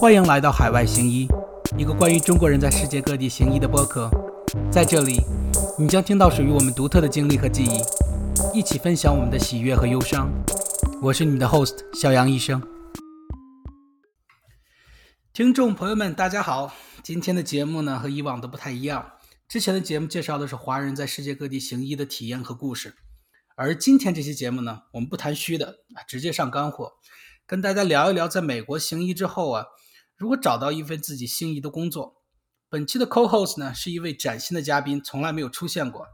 欢迎来到海外行医，一个关于中国人在世界各地行医的播客。在这里，你将听到属于我们独特的经历和记忆，一起分享我们的喜悦和忧伤。我是你的 host 小杨医生。听众朋友们，大家好！今天的节目呢和以往都不太一样。之前的节目介绍的是华人在世界各地行医的体验和故事，而今天这期节目呢，我们不谈虚的，直接上干货，跟大家聊一聊在美国行医之后啊。如果找到一份自己心仪的工作，本期的 co-host 呢是一位崭新的嘉宾，从来没有出现过，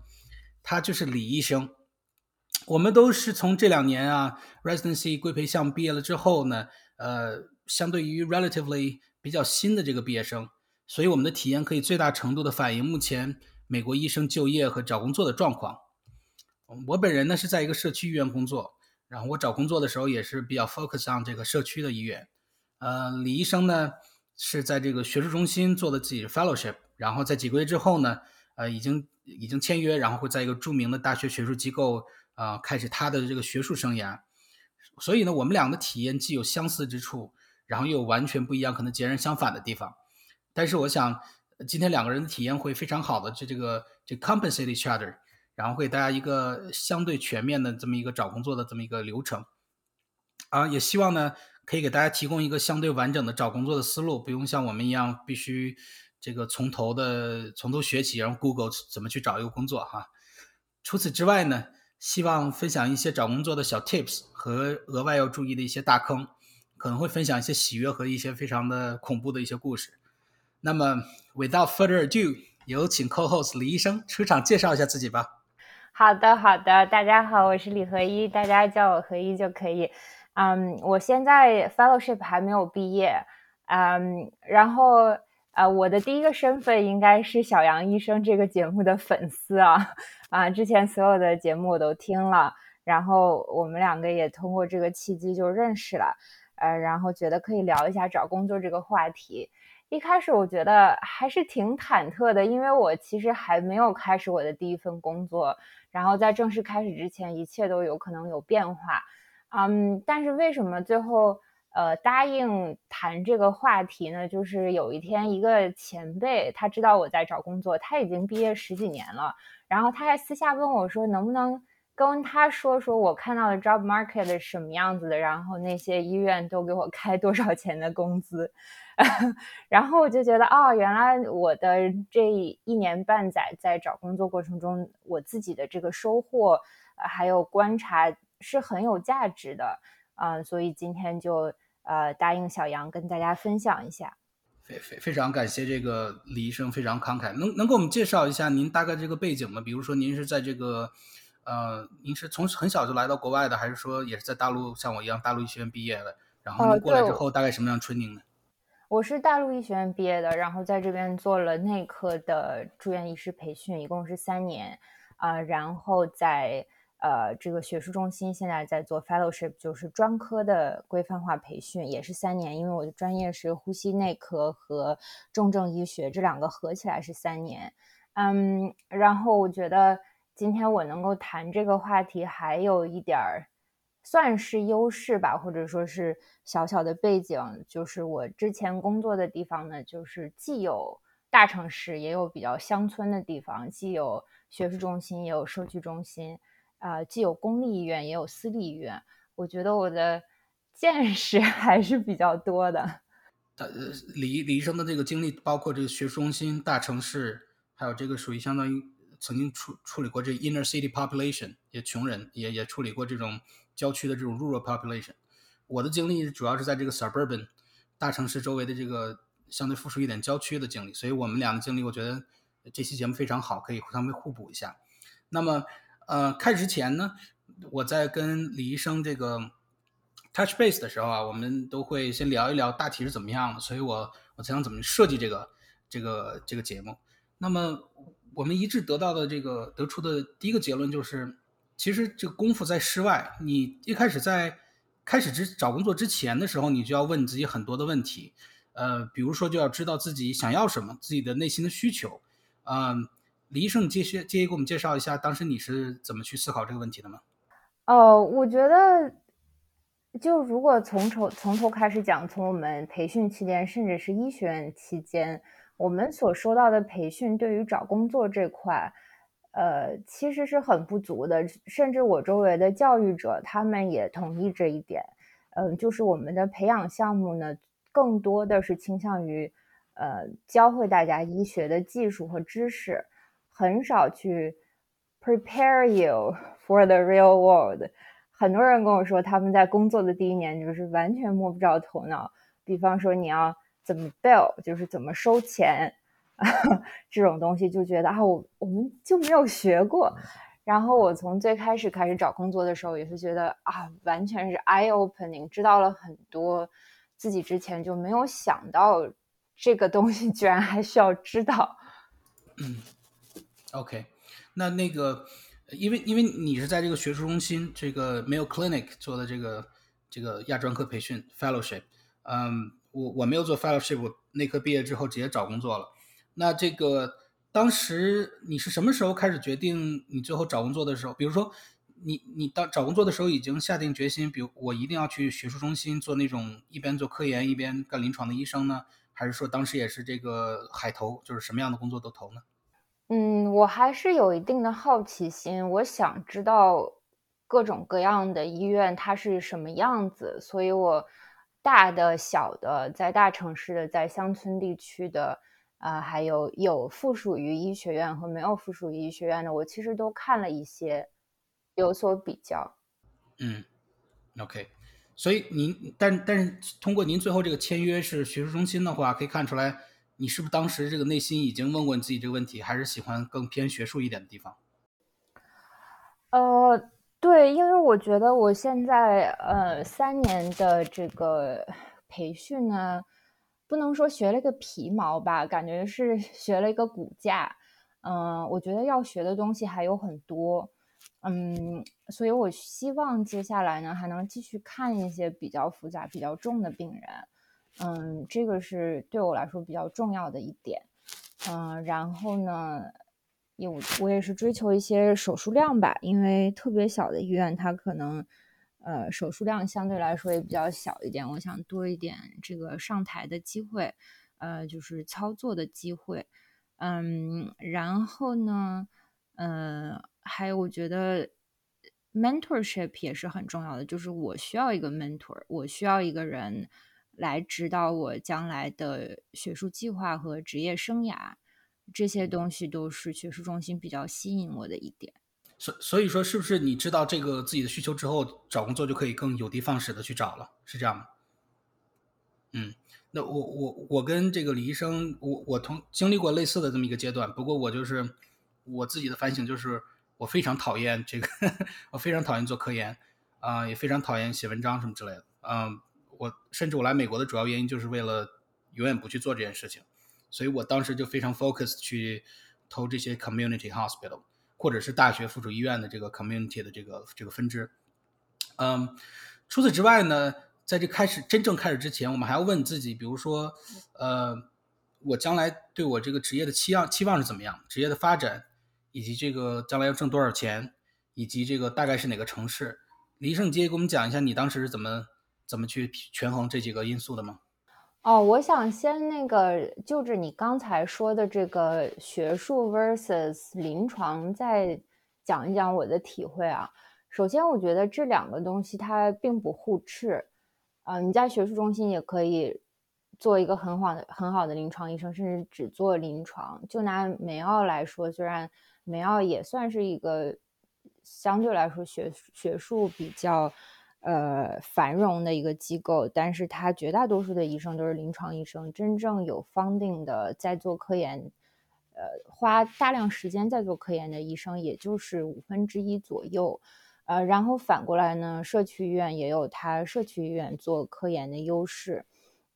他就是李医生。我们都是从这两年啊 residency 规培项目毕业了之后呢，呃，相对于 relatively 比较新的这个毕业生，所以我们的体验可以最大程度的反映目前美国医生就业和找工作的状况。我本人呢是在一个社区医院工作，然后我找工作的时候也是比较 focus on 这个社区的医院。呃，李医生呢是在这个学术中心做的自己的 fellowship，然后在几个月之后呢，呃，已经已经签约，然后会在一个著名的大学学术机构啊开始他的这个学术生涯。所以呢，我们俩的体验既有相似之处，然后又有完全不一样，可能截然相反的地方。但是我想，今天两个人的体验会非常好的，就这个这 compensate each other，然后会大家一个相对全面的这么一个找工作的这么一个流程。啊，也希望呢。可以给大家提供一个相对完整的找工作的思路，不用像我们一样必须这个从头的从头学起，然后 Google 怎么去找一个工作哈。除此之外呢，希望分享一些找工作的小 Tips 和额外要注意的一些大坑，可能会分享一些喜悦和一些非常的恐怖的一些故事。那么，Without further ado，有请 Co-host 李医生出场介绍一下自己吧。好的，好的，大家好，我是李合一，大家叫我合一就可以。嗯，我现在 fellowship 还没有毕业，嗯，然后呃，我的第一个身份应该是小杨医生这个节目的粉丝啊，啊，之前所有的节目我都听了，然后我们两个也通过这个契机就认识了，呃，然后觉得可以聊一下找工作这个话题。一开始我觉得还是挺忐忑的，因为我其实还没有开始我的第一份工作，然后在正式开始之前，一切都有可能有变化。嗯，但是为什么最后呃答应谈这个话题呢？就是有一天一个前辈他知道我在找工作，他已经毕业十几年了，然后他还私下问我说，能不能跟他说说我看到的 job market 是什么样子的，然后那些医院都给我开多少钱的工资，然后我就觉得哦，原来我的这一年半载在找工作过程中，我自己的这个收获还有观察。是很有价值的，啊，所以今天就呃答应小杨跟大家分享一下。非非非常感谢这个李医生非常慷慨，能能给我们介绍一下您大概这个背景吗？比如说您是在这个呃，您是从很小就来到国外的，还是说也是在大陆像我一样大陆医学院毕业的？然后您过来之后大概什么样 training 呢？我是大陆医学院毕业的，然后在这边做了内科的住院医师培训，一共是三年啊，然后在。呃，这个学术中心现在在做 fellowship，就是专科的规范化培训，也是三年。因为我的专业是呼吸内科和重症医学，这两个合起来是三年。嗯，然后我觉得今天我能够谈这个话题，还有一点儿算是优势吧，或者说是小小的背景，就是我之前工作的地方呢，就是既有大城市，也有比较乡村的地方，既有学术中心，也有社区中心。啊，既有公立医院，也有私立医院。我觉得我的见识 还是比较多的。呃，李李医生的这个经历，包括这个学术中心、大城市，还有这个属于相当于曾经处处理过这 inner city population，也穷人，也也处理过这种郊区的这种 rural population。我的经历主要是在这个 suburban 大城市周围的这个相对富庶一点郊区的经历，所以我们俩的经历，我觉得这期节目非常好，可以互相互补一下。那么。呃，开始之前呢，我在跟李医生这个 touch base 的时候啊，我们都会先聊一聊大体是怎么样的，所以我我才想怎么设计这个这个这个节目。那么我们一致得到的这个得出的第一个结论就是，其实这个功夫在室外。你一开始在开始之找工作之前的时候，你就要问自己很多的问题，呃，比如说就要知道自己想要什么，自己的内心的需求，嗯。医生，介介介意给我们介绍一下，当时你是怎么去思考这个问题的吗？哦，我觉得就如果从头从头开始讲，从我们培训期间，甚至是医学院期间，我们所收到的培训对于找工作这块，呃，其实是很不足的。甚至我周围的教育者，他们也同意这一点。嗯，就是我们的培养项目呢，更多的是倾向于，呃，教会大家医学的技术和知识，很少去 prepare you for the real world。很多人跟我说，他们在工作的第一年就是完全摸不着头脑。比方说，你要怎么 bill，就是怎么收钱，这种东西就觉得啊，我我们就没有学过。然后我从最开始开始找工作的时候，也是觉得啊，完全是 eye opening，知道了很多自己之前就没有想到这个东西居然还需要知道。，OK，那那个。因为因为你是在这个学术中心这个 Mayo Clinic 做的这个这个亚专科培训 Fellowship，嗯，我我没有做 Fellowship，我内科毕业之后直接找工作了。那这个当时你是什么时候开始决定你最后找工作的时候？比如说你你当找工作的时候已经下定决心，比如我一定要去学术中心做那种一边做科研一边干临床的医生呢？还是说当时也是这个海投，就是什么样的工作都投呢？嗯，我还是有一定的好奇心，我想知道各种各样的医院它是什么样子，所以我大的、小的，在大城市的，在乡村地区的，啊，还有有附属于医学院和没有附属于医学院的，我其实都看了一些，有所比较。嗯，OK，所以您，但但是通过您最后这个签约是学术中心的话，可以看出来。你是不是当时这个内心已经问过你自己这个问题，还是喜欢更偏学术一点的地方？呃，对，因为我觉得我现在呃三年的这个培训呢，不能说学了个皮毛吧，感觉是 学了一个骨架。嗯，我觉得要学的东西还有很多。嗯，所以我希望接下来呢，还能继续看一些比较复杂、比较重的病人。嗯，这个是对我来说比较重要的一点。嗯，然后呢，有我也是追求一些手术量吧，因为特别小的医院它可能呃手术量相对来说也比较小一点。我想多一点这个上台的机会，呃，就是操作的机会。嗯，然后呢，呃，还有我觉得 mentorship 也是很重要的，就是我需要一个 mentor，我需要一个人。来指导我将来的学术计划和职业生涯，这些东西都是学术中心比较吸引我的一点。所所以说，是不是你知道这个自己的需求之后，找工作就可以更有的放矢的去找了？是这样吗？嗯，那我我我跟这个李医生，我我同经历过类似的这么一个阶段。不过我就是我自己的反省就是，我非常讨厌这个，我非常讨厌做科研啊，也非常讨厌写文章什么之类的，嗯。我甚至我来美国的主要原因就是为了永远不去做这件事情，所以我当时就非常 focus 去投这些 community hospital 或者是大学附属医院的这个 community 的这个这个分支。嗯，除此之外呢，在这开始真正开始之前，我们还要问自己，比如说，呃，我将来对我这个职业的期望期望是怎么样？职业的发展，以及这个将来要挣多少钱，以及这个大概是哪个城市？李医生，你接给我们讲一下你当时是怎么？怎么去权衡这几个因素的吗？哦，我想先那个就着你刚才说的这个学术 versus 临床，再讲一讲我的体会啊。首先，我觉得这两个东西它并不互斥。啊，你在学术中心也可以做一个很好的很好的临床医生，甚至只做临床。就拿梅奥来说，虽然梅奥也算是一个相对来说学学术比较。呃，繁荣的一个机构，但是它绝大多数的医生都是临床医生，真正有 funding 的在做科研，呃，花大量时间在做科研的医生也就是五分之一左右，呃，然后反过来呢，社区医院也有它社区医院做科研的优势，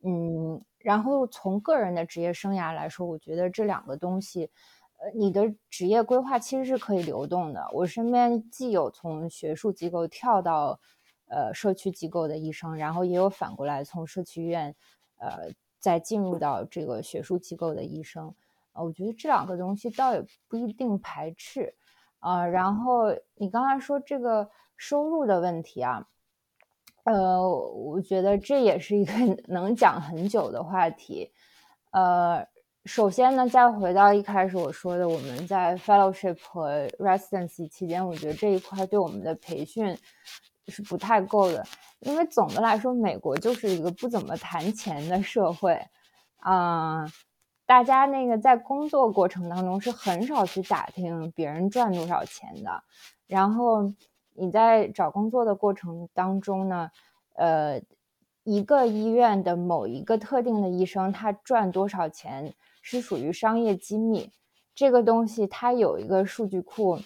嗯，然后从个人的职业生涯来说，我觉得这两个东西，呃，你的职业规划其实是可以流动的。我身边既有从学术机构跳到呃，社区机构的医生，然后也有反过来从社区医院，呃，再进入到这个学术机构的医生，呃，我觉得这两个东西倒也不一定排斥，啊，然后你刚才说这个收入的问题啊，呃，我觉得这也是一个 能讲很久的话题。呃，首先呢，再回到一开始我说的，我们在 fellowship 和 residency 期间，我觉得这一块对我们的培训是不太够的。因为总的来说，美国就是一个不怎么谈钱的社会，啊，大家那个在工作过程当中是很少去打听别人赚多少钱的。然后你在找工作的过程当中呢，呃，一个医院的某一个特定的医生他赚多少钱是属于商业机密，这个东西它有一个数据库。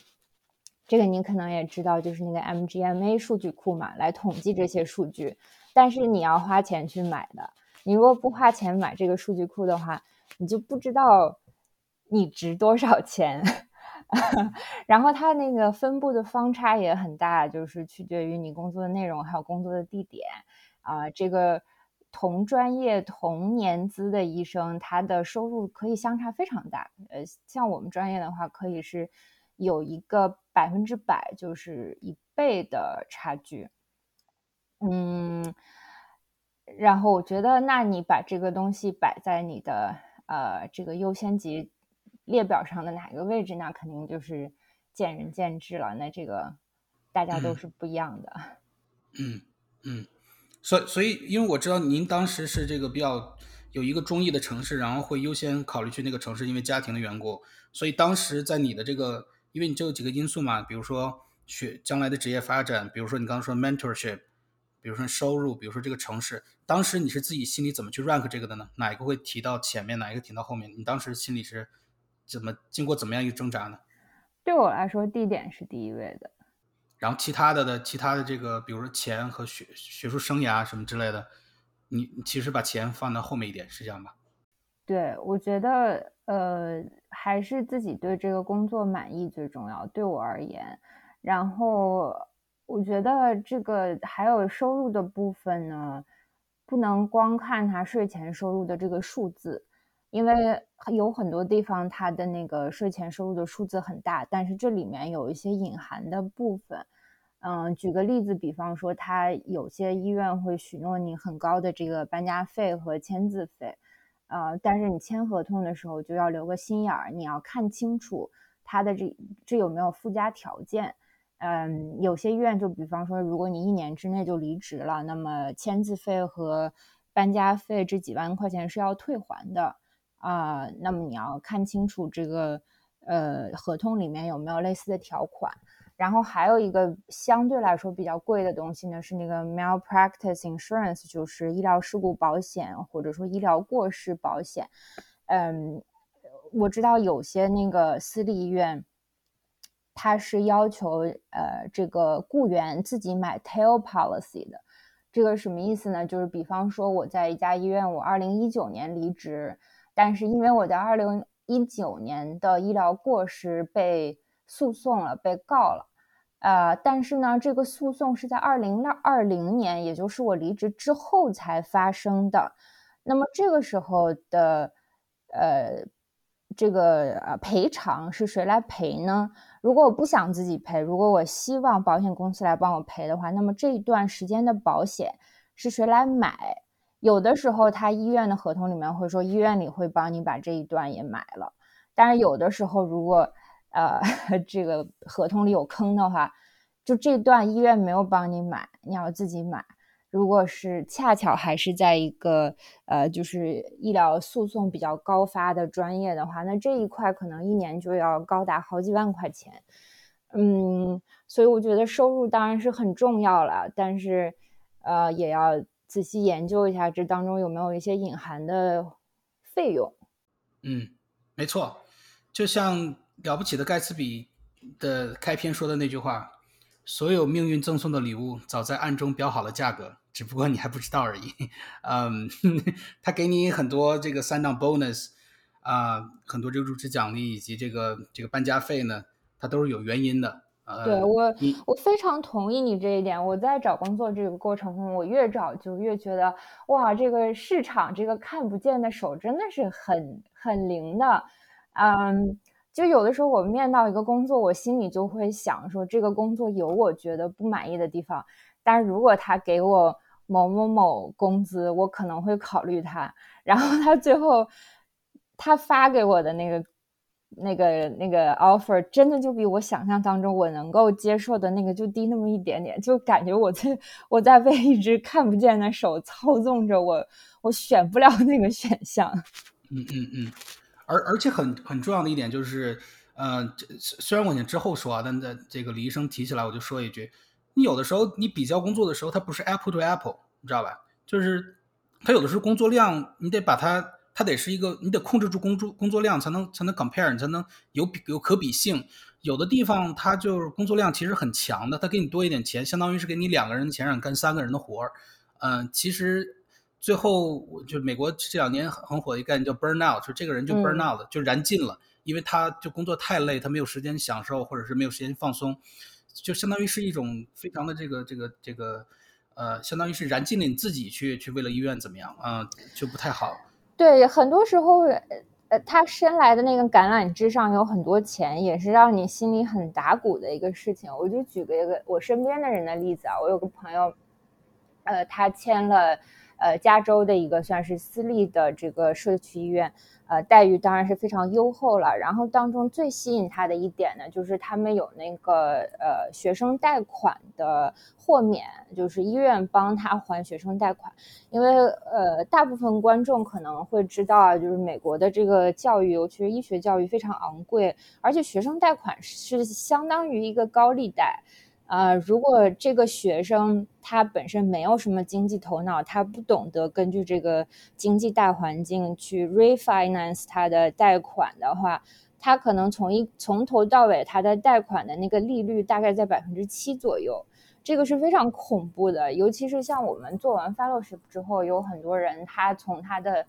这个你可能也知道，就是那个 MGMA 数据库嘛，来统计这些数据。但是你要花钱去买的，你如果不花钱买这个数据库的话，你就不知道你值多少钱。然后它那个分布的方差也很大，就是取决于你工作的内容还有工作的地点啊。这个同专业同年资的医生，他的收入可以相差非常大。呃，像我们专业的话，可以是。有一个百分之百，就是一倍的差距。嗯，然后我觉得，那你把这个东西摆在你的呃这个优先级列表上的哪个位置，那肯定就是见仁见智了。那这个大家都是不一样的。嗯嗯，所所以，因为我知道您当时是这个比较有一个中意的城市，然后会优先考虑去那个城市，因为家庭的缘故。所以当时在你的这个。因为你就有几个因素嘛，比如说学将来的职业发展，比如说你刚刚说 mentorship，比如说收入，比如说这个城市，当时你是自己心里怎么去 rank 这个的呢？哪一个会提到前面，哪一个提到后面？你当时心里是怎么经过怎么样一个挣扎呢？对我来说，地点是第一位的。然后其他的的其他的这个，比如说钱和学学术生涯什么之类的，你其实把钱放到后面一点，是这样吧？对，我觉得呃。还是自己对这个工作满意最重要，对我而言。然后我觉得这个还有收入的部分呢，不能光看他税前收入的这个数字，因为有很多地方他的那个税前收入的数字很大，但是这里面有一些隐含的部分。嗯，举个例子，比方说他有些医院会许诺你很高的这个搬家费和签字费。呃，但是你签合同的时候就要留个心眼儿，你要看清楚他的这这有没有附加条件。嗯，有些医院就比方说，如果你一年之内就离职了，那么签字费和搬家费这几万块钱是要退还的啊。那么你要看清楚这个呃合同里面有没有类似的条款。然后还有一个相对来说比较贵的东西呢，是那个 malpractice insurance，就是医疗事故保险或者说医疗过失保险。嗯，我知道有些那个私立医院，它是要求呃这个雇员自己买 tail policy 的。这个什么意思呢？就是比方说我在一家医院，我二零一九年离职，但是因为我在二零一九年的医疗过失被诉讼了，被告了，呃，但是呢，这个诉讼是在二零二零年，也就是我离职之后才发生的。那么这个时候的，呃，这个呃赔偿是谁来赔呢？如果我不想自己赔，如果我希望保险公司来帮我赔的话，那么这一段时间的保险是谁来买？有的时候他医院的合同里面会说，医院里会帮你把这一段也买了，但是有的时候如果呃，这个合同里有坑的话，就这段医院没有帮你买，你要自己买。如果是恰巧还是在一个呃，就是医疗诉讼比较高发的专业的话，那这一块可能一年就要高达好几万块钱。嗯，所以我觉得收入当然是很重要了，但是呃，也要仔细研究一下这当中有没有一些隐含的费用。嗯，没错，就像。了不起的盖茨比的开篇说的那句话：“所有命运赠送的礼物，早在暗中标好了价格，只不过你还不知道而已。”嗯，他给你很多这个三档 bonus 啊，很多这个入职奖励以及这个这个搬家费呢，它都是有原因的。对我，我非常同意你这一点。我在找工作这个过程中，我越找就越觉得，哇，这个市场这个看不见的手真的是很很灵的。嗯。就有的时候，我面到一个工作，我心里就会想说，这个工作有我觉得不满意的地方，但如果他给我某某某工资，我可能会考虑他。然后他最后他发给我的那个。那个那个 offer 真的就比我想象当中我能够接受的那个就低那么一点点，就感觉我在我在被一只看不见的手操纵着我，我选不了那个选项。嗯嗯嗯，而而且很很重要的一点就是，呃，虽然我之后说啊，但在这个李医生提起来，我就说一句，你有的时候你比较工作的时候，它不是 apple to apple，你知道吧？就是它有的时候工作量，你得把它。它得是一个，你得控制住工作工作量，才能才能 compare，你才能有比有可比性。有的地方它就是工作量其实很强的，它给你多一点钱，相当于是给你两个人的钱让你干三个人的活儿。嗯，其实最后就美国这两年很火的一个概念叫 burn out，就这个人就 burn out 了，就燃尽了，因为他就工作太累，他没有时间享受，或者是没有时间放松，就相当于是一种非常的这个这个这个呃，相当于是燃尽了你自己去去为了医院怎么样啊，就不太好。对，很多时候，呃，他伸来的那个橄榄枝上有很多钱，也是让你心里很打鼓的一个事情。我就举个一个我身边的人的例子啊，我有个朋友，呃，他签了，呃，加州的一个算是私立的这个社区医院。呃，待遇当然是非常优厚了。然后当中最吸引他的一点呢，就是他们有那个呃学生贷款的豁免，就是医院帮他还学生贷款。因为呃，大部分观众可能会知道啊，就是美国的这个教育，尤其是医学教育非常昂贵，而且学生贷款是相当于一个高利贷。呃，如果这个学生他本身没有什么经济头脑，他不懂得根据这个经济大环境去 refinance 他的贷款的话，他可能从一从头到尾他的贷款的那个利率大概在百分之七左右，这个是非常恐怖的。尤其是像我们做完 fellowship 之后，有很多人他从他的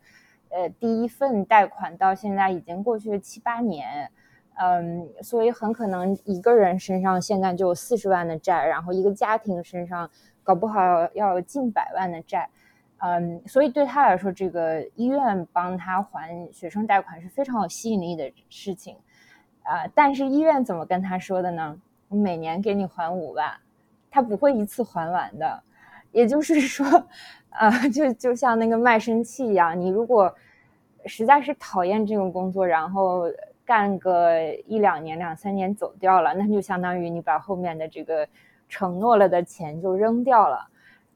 呃第一份贷款到现在已经过去了七八年。嗯，所以很可能一个人身上现在就有四十万的债，然后一个家庭身上搞不好要有近百万的债。嗯，所以对他来说，这个医院帮他还学生贷款是非常有吸引力的事情。啊，但是医院怎么跟他说的呢？每年给你还五万，他不会一次还完的。也就是说，啊，就就像那个卖身契一样，你如果实在是讨厌这个工作，然后。干个一两年、两三年走掉了，那就相当于你把后面的这个承诺了的钱就扔掉了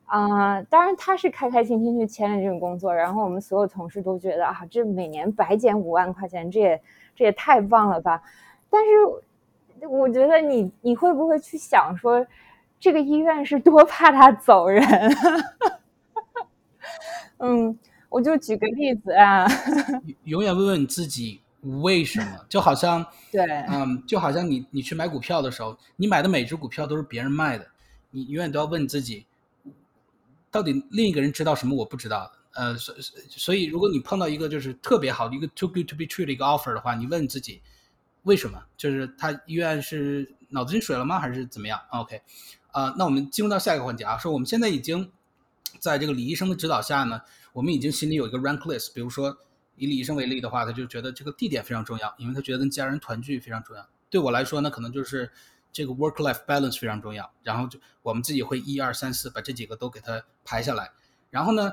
啊！当然，他是开开心心去签了这种工作，然后我们所有同事都觉得啊，这每年白捡五万块钱，这也这也太棒了吧！但是我觉得你你会不会去想说，这个医院是多怕他走人？嗯，我就举个例子啊，永远问问你自己。为什么？就好像，对，嗯，就好像你你去买股票的时候，你买的每只股票都是别人卖的，你永远都要问自己，到底另一个人知道什么我不知道的？呃，所所以，如果你碰到一个就是特别好的一个 too good to be true 的一个 offer 的话，你问自己为什么？就是他医院是脑子进水了吗？还是怎么样？OK，啊，那我们进入到下一个环节啊，说我们现在已经在这个李医生的指导下呢，我们已经心里有一个 rank list，比如说。以李医生为例的话，他就觉得这个地点非常重要，因为他觉得跟家人团聚非常重要。对我来说呢，可能就是这个 work-life balance 非常重要。然后就我们自己会一二三四把这几个都给他排下来，然后呢，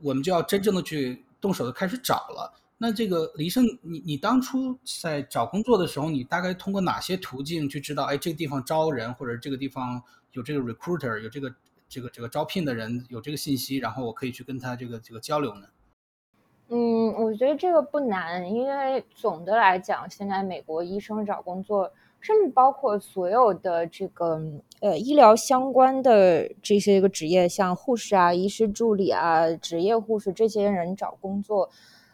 我们就要真正的去动手的开始找了。那这个李医生，你你当初在找工作的时候，你大概通过哪些途径去知道，哎，这个地方招人，或者这个地方有这个 recruiter，有这个这个这个招聘的人有这个信息，然后我可以去跟他这个这个交流呢？嗯，我觉得这个不难，因为总的来讲，现在美国医生找工作，甚至包括所有的这个呃医疗相关的这些一个职业，像护士啊、医师助理啊、职业护士这些人找工作，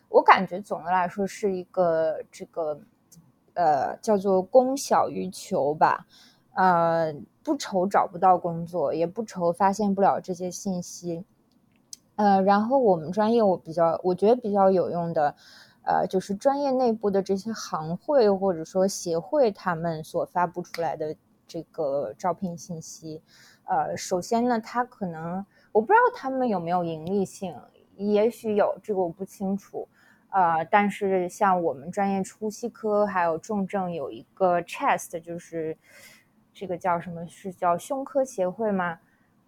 我感觉总的来说是一个这个呃叫做供小于求吧，呃不愁找不到工作，也不愁发现不了这些信息。呃，然后我们专业我比较，我觉得比较有用的，呃，就是专业内部的这些行会或者说协会他们所发布出来的这个招聘信息。呃，首先呢，他可能我不知道他们有没有盈利性，也许有，这个我不清楚。呃，但是像我们专业呼吸科还有重症有一个 chest，就是这个叫什么是叫胸科协会吗？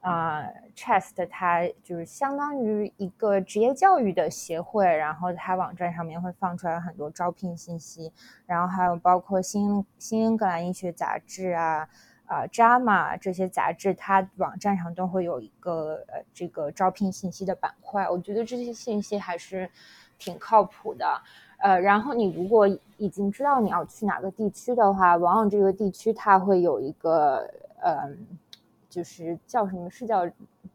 啊，Chest 它就是相当于一个职业教育的协会，然后它网站上面会放出来很多招聘信息，然后还有包括新新英格兰医学杂志啊。啊，JAMA 这些杂志，它网站上都会有一个呃这个招聘信息的板块，我觉得这些信息还是挺靠谱的。呃，然后你如果已经知道你要去哪个地区的话，往往这个地区它会有一个呃，就是叫什么是叫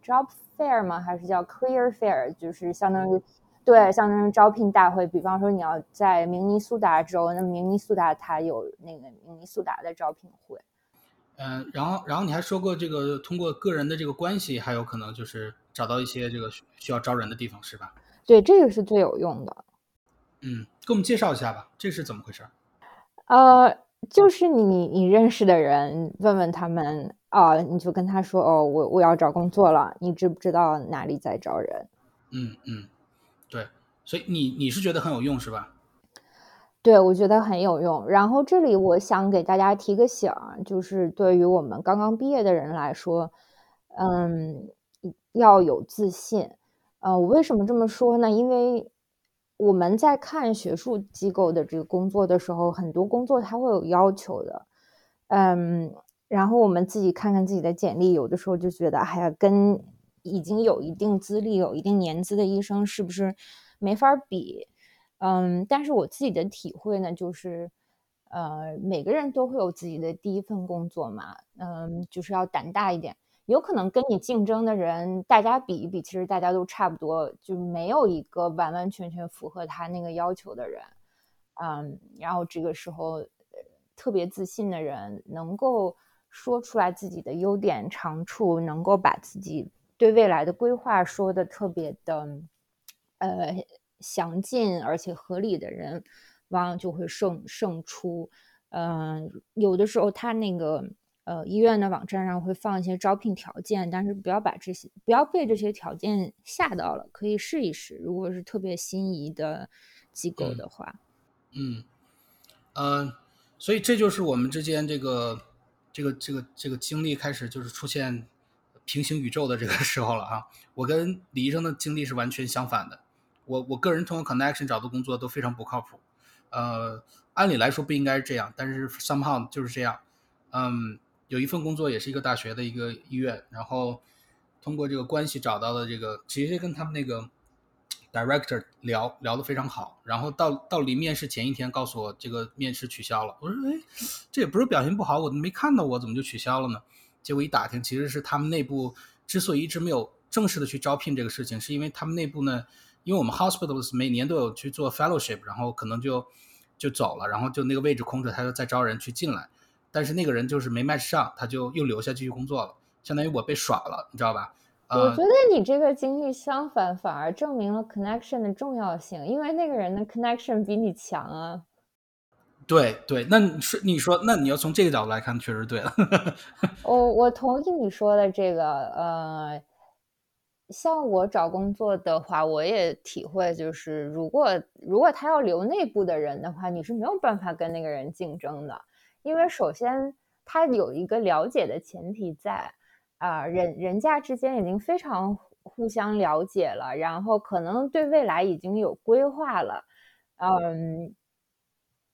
Job Fair 吗？还是叫 Career Fair？就是相当于对，相当于招聘大会。比方说你要在明尼苏达州，那明尼苏达它有那个明尼苏达的招聘会。嗯，然后，然后你还说过这个通过个人的这个关系，还有可能就是找到一些这个需要招人的地方，是吧？对，这个是最有用的。嗯，给我们介绍一下吧，这是怎么回事？呃，就是你你认识的人，问问他们啊，你就跟他说哦，我我要找工作了，你知不知道哪里在招人？嗯嗯，对，所以你你是觉得很有用是吧？对，我觉得很有用。然后这里我想给大家提个醒，就是对于我们刚刚毕业的人来说，嗯，要有自信。呃，我为什么这么说呢？因为我们在看学术机构的这个工作的时候，很多工作它会有要求的。嗯，然后我们自己看看自己的简历，有的时候就觉得，哎呀，跟已经有一定资历、有一定年资的医生是不是没法比？嗯，但是我自己的体会呢，就是，呃，每个人都会有自己的第一份工作嘛，嗯，就是要胆大一点。有可能跟你竞争的人，大家比一比，其实大家都差不多，就没有一个完完全全符合他那个要求的人。嗯，然后这个时候，特别自信的人，能够说出来自己的优点长处，能够把自己对未来的规划说的特别的，呃。详尽而且合理的人，往往就会胜胜出。嗯，有的时候他那个呃医院的网站上会放一些招聘条件，但是不要把这些不要被这些条件吓到了，可以试一试。如果是特别心仪的机构的话，嗯，呃，所以这就是我们之间这个这个这个这个经历开始就是出现平行宇宙的这个 时候了啊！我跟李医生的经历是完全相反的。我我个人通过 connection 找的工作都非常不靠谱，呃，按理来说不应该是这样，但是 somehow 就是这样。嗯，有一份工作也是一个大学的一个医院，然后通过这个关系找到的这个，其实跟他们那个 director 聊聊得非常好，然后到到离面试前一天告诉我这个面试取消了。我说，哎，这也不是表现不好，我都没看到我怎么就取消了呢？结果一打听，其实是他们内部之所以一直没有正式的去招聘这个事情，是因为他们内部呢。因为我们 hospitals 每年都有去做 fellowship，然后可能就就走了，然后就那个位置空着，他就再招人去进来，但是那个人就是没 match 上，他就又留下继续工作了，相当于我被耍了，你知道吧？我觉得你这个经历相反，反而证明了 connection 的重要性，因为那个人的 connection 比你强啊。对对，那你说你说，那你要从这个角度来看，确实对了。我我同意你说的这个，呃。像我找工作的话，我也体会就是，如果如果他要留内部的人的话，你是没有办法跟那个人竞争的，因为首先他有一个了解的前提在，啊，人人家之间已经非常互相了解了，然后可能对未来已经有规划了，嗯，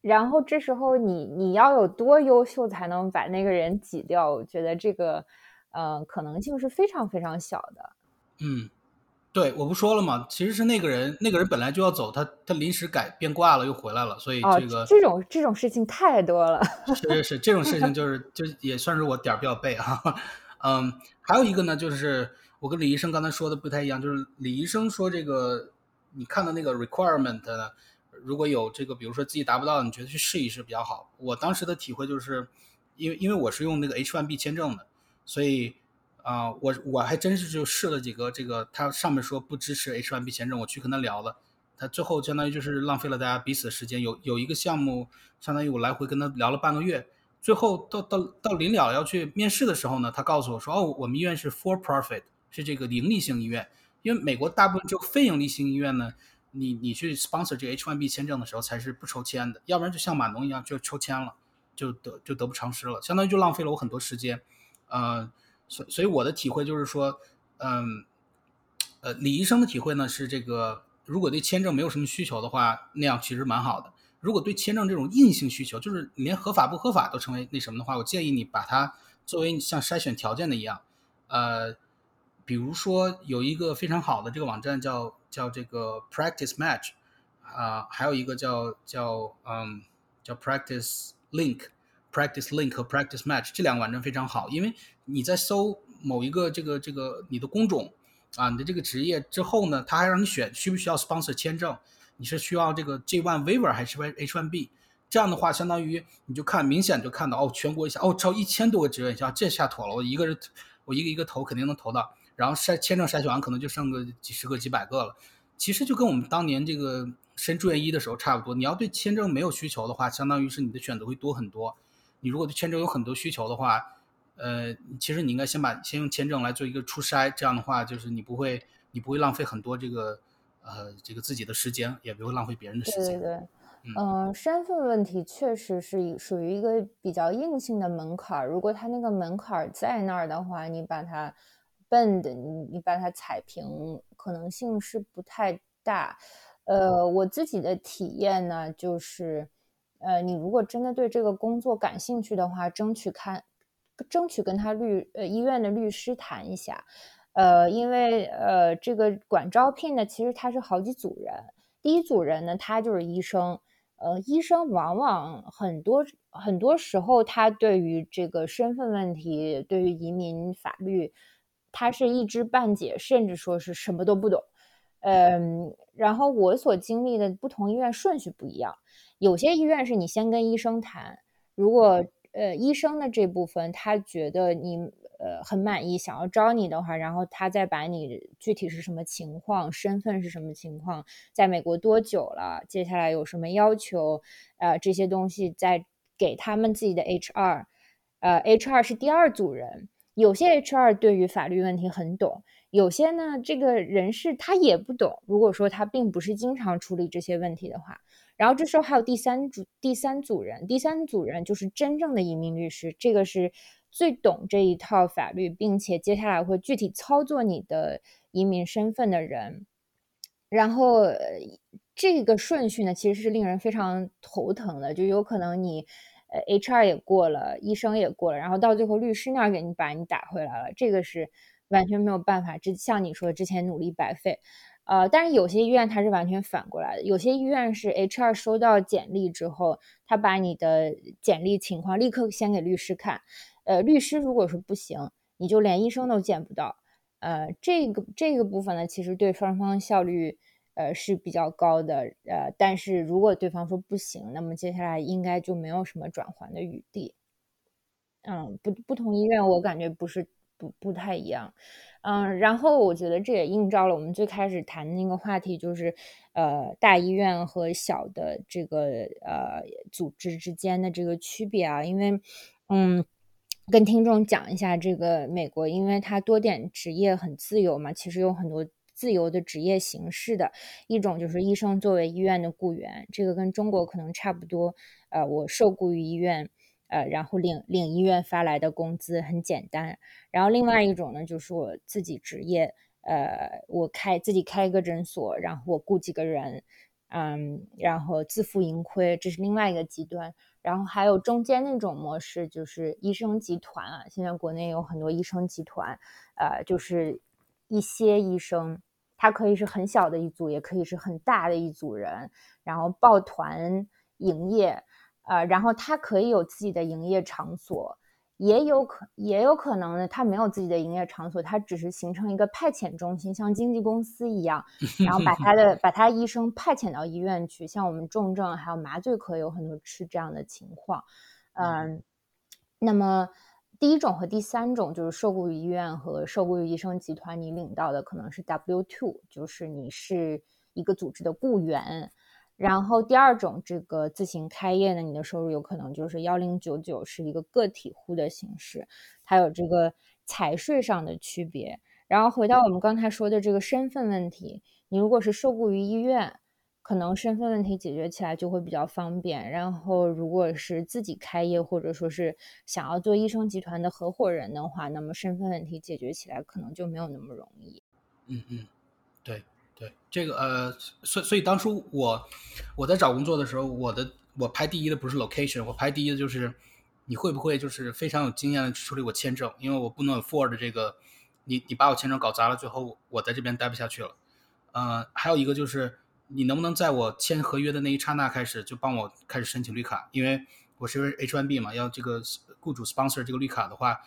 然后这时候你你要有多优秀才能把那个人挤掉？我觉得这个，呃，可能性是非常非常小的。嗯，对，我不说了嘛？其实是那个人，那个人本来就要走，他他临时改变卦了，又回来了，所以这个这种这种事情太多了。是是是，这种事情 就是就也算是我点儿比较背哈。嗯，还有一个呢，就是我跟李医生刚才说的不太一样，就是李医生说这个你看的那个 requirement，如果有这个，比如说自己达不到，你觉得去试一试比较好。我当时的体会就是，因为因为我是用那个 H1B 签证的，所以。啊，我我还真是就试了几个，这个他上面说不支持 H1B 签证，我去跟他聊了，他最后相当于就是浪费了大家彼此的时间。有有一个项目，相当于我来回跟他聊了半个月，最后到到到临了要去面试的时候呢，他告诉我说，哦，我们医院是 for profit，是这个盈利性医院，因为美国大部分就非盈利性医院呢，你你去 sponsor 这个 H1B 签证的时候才是不抽签的，要不然就像码农一样就抽签了，就得就得不偿失了，相当于就浪费了我很多时间，呃。所所以我的体会就是说，嗯，呃，李医生的体会呢是这个，如果对签证没有什么需求的话，那样其实蛮好的。如果对签证这种硬性需求，就是连合法不合法都成为那什么的话，我建议你把它作为像筛选条件的一样，呃，比如说有一个非常好的这个网站叫叫这个 Practice Match，啊，还有一个叫叫嗯叫 Practice Link，Practice Link 和 Practice Match 这两个网站非常好，因为你在搜某一个这个这个你的工种啊，你的这个职业之后呢，它还让你选需不需要 sponsor 签证。你是需要这个 J1 waiver 还是 H1B？这样的话，相当于你就看明显就看到哦，全国一下哦，超一千多个职位，像这下妥了，我一个人我一个一个投肯定能投到，然后筛签证筛选完可能就剩个几十个几百个了。其实就跟我们当年这个申住院医的时候差不多。你要对签证没有需求的话，相当于是你的选择会多很多。你如果对签证有很多需求的话，呃，其实你应该先把先用签证来做一个初筛，这样的话就是你不会你不会浪费很多这个。呃，这个自己的时间也不会浪费别人的时间。对对对，嗯，身份问题确实是属于一个比较硬性的门槛儿。如果他那个门槛儿在那儿的话，你把它 bend，你你把它踩平，可能性是不太大。呃，我自己的体验呢，就是，呃，你如果真的对这个工作感兴趣的话，争取看，争取跟他律呃医院的律师谈一下。呃，因为呃，这个管招聘的其实他是好几组人。第一组人呢，他就是医生。呃，医生往往很多很多时候，他对于这个身份问题，对于移民法律，他是一知半解，甚至说是什么都不懂。嗯，然后我所经历的不同医院顺序不一样，有些医院是你先跟医生谈，如果呃医生的这部分他觉得你。呃，很满意，想要招你的话，然后他再把你具体是什么情况，身份是什么情况，在美国多久了，接下来有什么要求，呃，这些东西再给他们自己的 HR，呃，HR 是第二组人，有些 HR 对于法律问题很懂，有些呢，这个人事他也不懂。如果说他并不是经常处理这些问题的话，然后这时候还有第三组第三组人，第三组人就是真正的移民律师，这个是。最懂这一套法律，并且接下来会具体操作你的移民身份的人，然后这个顺序呢，其实是令人非常头疼的。就有可能你呃 HR 也过了，医生也过了，然后到最后律师那儿给你把你打回来了，这个是完全没有办法。之像你说之前努力白费，呃，但是有些医院它是完全反过来的，有些医院是 HR 收到简历之后，他把你的简历情况立刻先给律师看。呃，律师如果说不行，你就连医生都见不到。呃，这个这个部分呢，其实对双方效率呃是比较高的。呃，但是如果对方说不行，那么接下来应该就没有什么转圜的余地。嗯，不不同医院我感觉不是不不太一样。嗯，然后我觉得这也映照了我们最开始谈的那个话题，就是呃大医院和小的这个呃组织之间的这个区别啊，因为嗯。跟听众讲一下这个美国，因为它多点职业很自由嘛，其实有很多自由的职业形式的。一种就是医生作为医院的雇员，这个跟中国可能差不多。呃，我受雇于医院，呃，然后领领医院发来的工资很简单。然后另外一种呢，就是我自己职业，呃，我开自己开一个诊所，然后我雇几个人，嗯，然后自负盈亏，这是另外一个极端。然后还有中间那种模式，就是医生集团啊。现在国内有很多医生集团，呃，就是一些医生，他可以是很小的一组，也可以是很大的一组人，然后抱团营业，呃，然后他可以有自己的营业场所。也有可也有可能呢，他没有自己的营业场所，他只是形成一个派遣中心，像经纪公司一样，然后把他的把他医生派遣到医院去。像我们重症还有麻醉科有很多是这样的情况。嗯，那么第一种和第三种就是受雇于医院和受雇于医生集团，你领到的可能是 W two，就是你是一个组织的雇员。然后第二种，这个自行开业呢，你的收入有可能就是幺零九九，是一个个体户的形式，它有这个财税上的区别。然后回到我们刚才说的这个身份问题，你如果是受雇于医院，可能身份问题解决起来就会比较方便。然后，如果是自己开业，或者说是想要做医生集团的合伙人的话，那么身份问题解决起来可能就没有那么容易。嗯嗯，对对，这个呃，所所以当初我我在找工作的时候，我的我排第一的不是 location，我排第一的就是你会不会就是非常有经验的处理我签证，因为我不能 afford 这个，你你把我签证搞砸了，最后我在这边待不下去了。呃，还有一个就是你能不能在我签合约的那一刹那开始就帮我开始申请绿卡，因为我是 H1B 嘛，要这个雇主 sponsor 这个绿卡的话。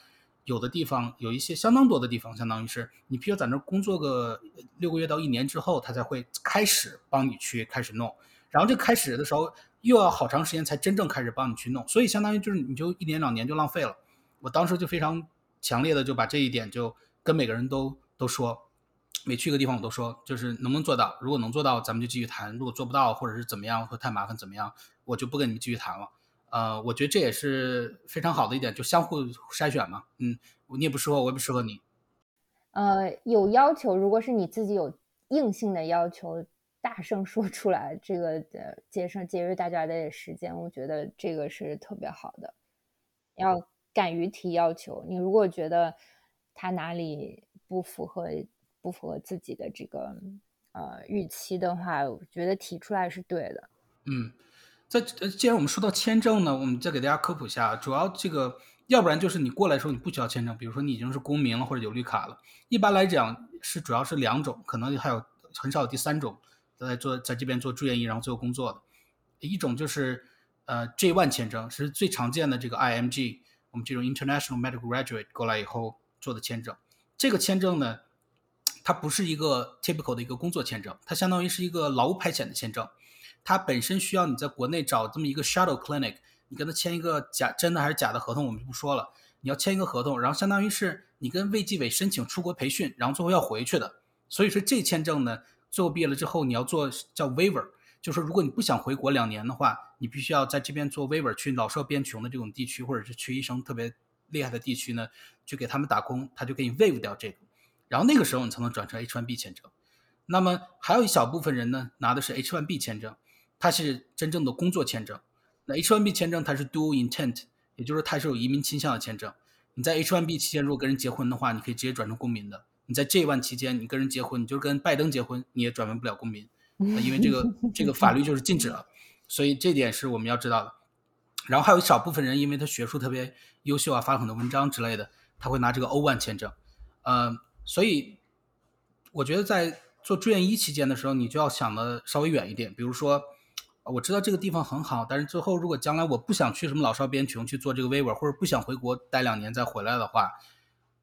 有的地方有一些相当多的地方，相当于是你必须要在那工作个六个月到一年之后，他才会开始帮你去开始弄。然后这开始的时候又要好长时间才真正开始帮你去弄，所以相当于就是你就一年两年就浪费了。我当时就非常强烈的就把这一点就跟每个人都都说，每去一个地方我都说，就是能不能做到？如果能做到，咱们就继续谈；如果做不到或者是怎么样或太麻烦怎么样，我就不跟你们继续谈了。呃，我觉得这也是非常好的一点，就相互筛选嘛。嗯，你也不适合我，我也不适合你。呃，有要求，如果是你自己有硬性的要求，大声说出来，这个的节省节约大家的时间，我觉得这个是特别好的。要敢于提要求，你如果觉得他哪里不符合不符合自己的这个呃预期的话，我觉得提出来是对的。嗯。在呃，既然我们说到签证呢，我们再给大家科普一下，主要这个，要不然就是你过来的时候你不需要签证，比如说你已经是公民了或者有绿卡了。一般来讲是主要是两种，可能还有很少有第三种在做在这边做住院医然后最后工作的。一种就是呃 J1 签证是最常见的这个 IMG，我们这种 International Medical Graduate 过来以后做的签证。这个签证呢，它不是一个 typical 的一个工作签证，它相当于是一个劳务派遣的签证。它本身需要你在国内找这么一个 shadow clinic，你跟他签一个假真的还是假的合同，我们就不说了。你要签一个合同，然后相当于是你跟卫计委申请出国培训，然后最后要回去的。所以说这签证呢，最后毕业了之后你要做叫 waiver，就是说如果你不想回国两年的话，你必须要在这边做 waiver，去老少边穷的这种地区，或者是缺医生特别厉害的地区呢，去给他们打工，他就给你 waive 掉这个，然后那个时候你才能转成 H1B 签证。那么还有一小部分人呢，拿的是 H1B 签证。它是真正的工作签证，那 H1B 签证它是 dual intent，也就是它是有移民倾向的签证。你在 H1B 期间如果跟人结婚的话，你可以直接转成公民的。你在 J1 期间你跟人结婚，你就跟拜登结婚，你也转为不了公民，因为这个这个法律就是禁止了。所以这点是我们要知道的。然后还有一少部分人，因为他学术特别优秀啊，发了很多文章之类的，他会拿这个 O1 签证。呃，所以我觉得在做住院医期间的时候，你就要想的稍微远一点，比如说。我知道这个地方很好，但是最后如果将来我不想去什么老少边穷去做这个 waiver，或者不想回国待两年再回来的话，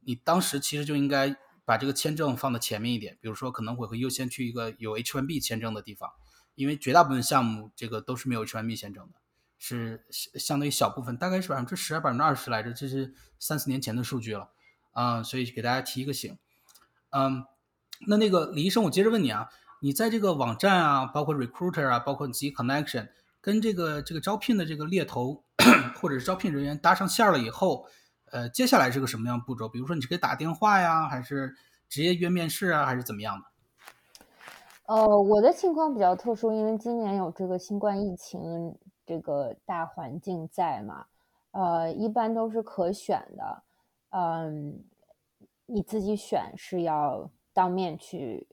你当时其实就应该把这个签证放到前面一点。比如说，可能我会优先去一个有 H1B 签证的地方，因为绝大部分项目这个都是没有 H1B 签证的，是相当于小部分，大概是百分之十还百分之二十来着，这是三四年前的数据了啊，所以给大家提一个醒。嗯，那那个李医生，我接着问你啊。你在这个网站啊，包括 recruiter 啊，包括你自己 connection，跟这个这个招聘的这个猎头或者是招聘人员搭上线了以后，呃，接下来是个什么样步骤？比如说你是可以打电话呀，还是直接约面试啊，还是怎么样的？呃，我的情况比较特殊，因为今年有这个新冠疫情这个大环境在嘛，呃，一般都是可选的，嗯，你自己选是要当面去。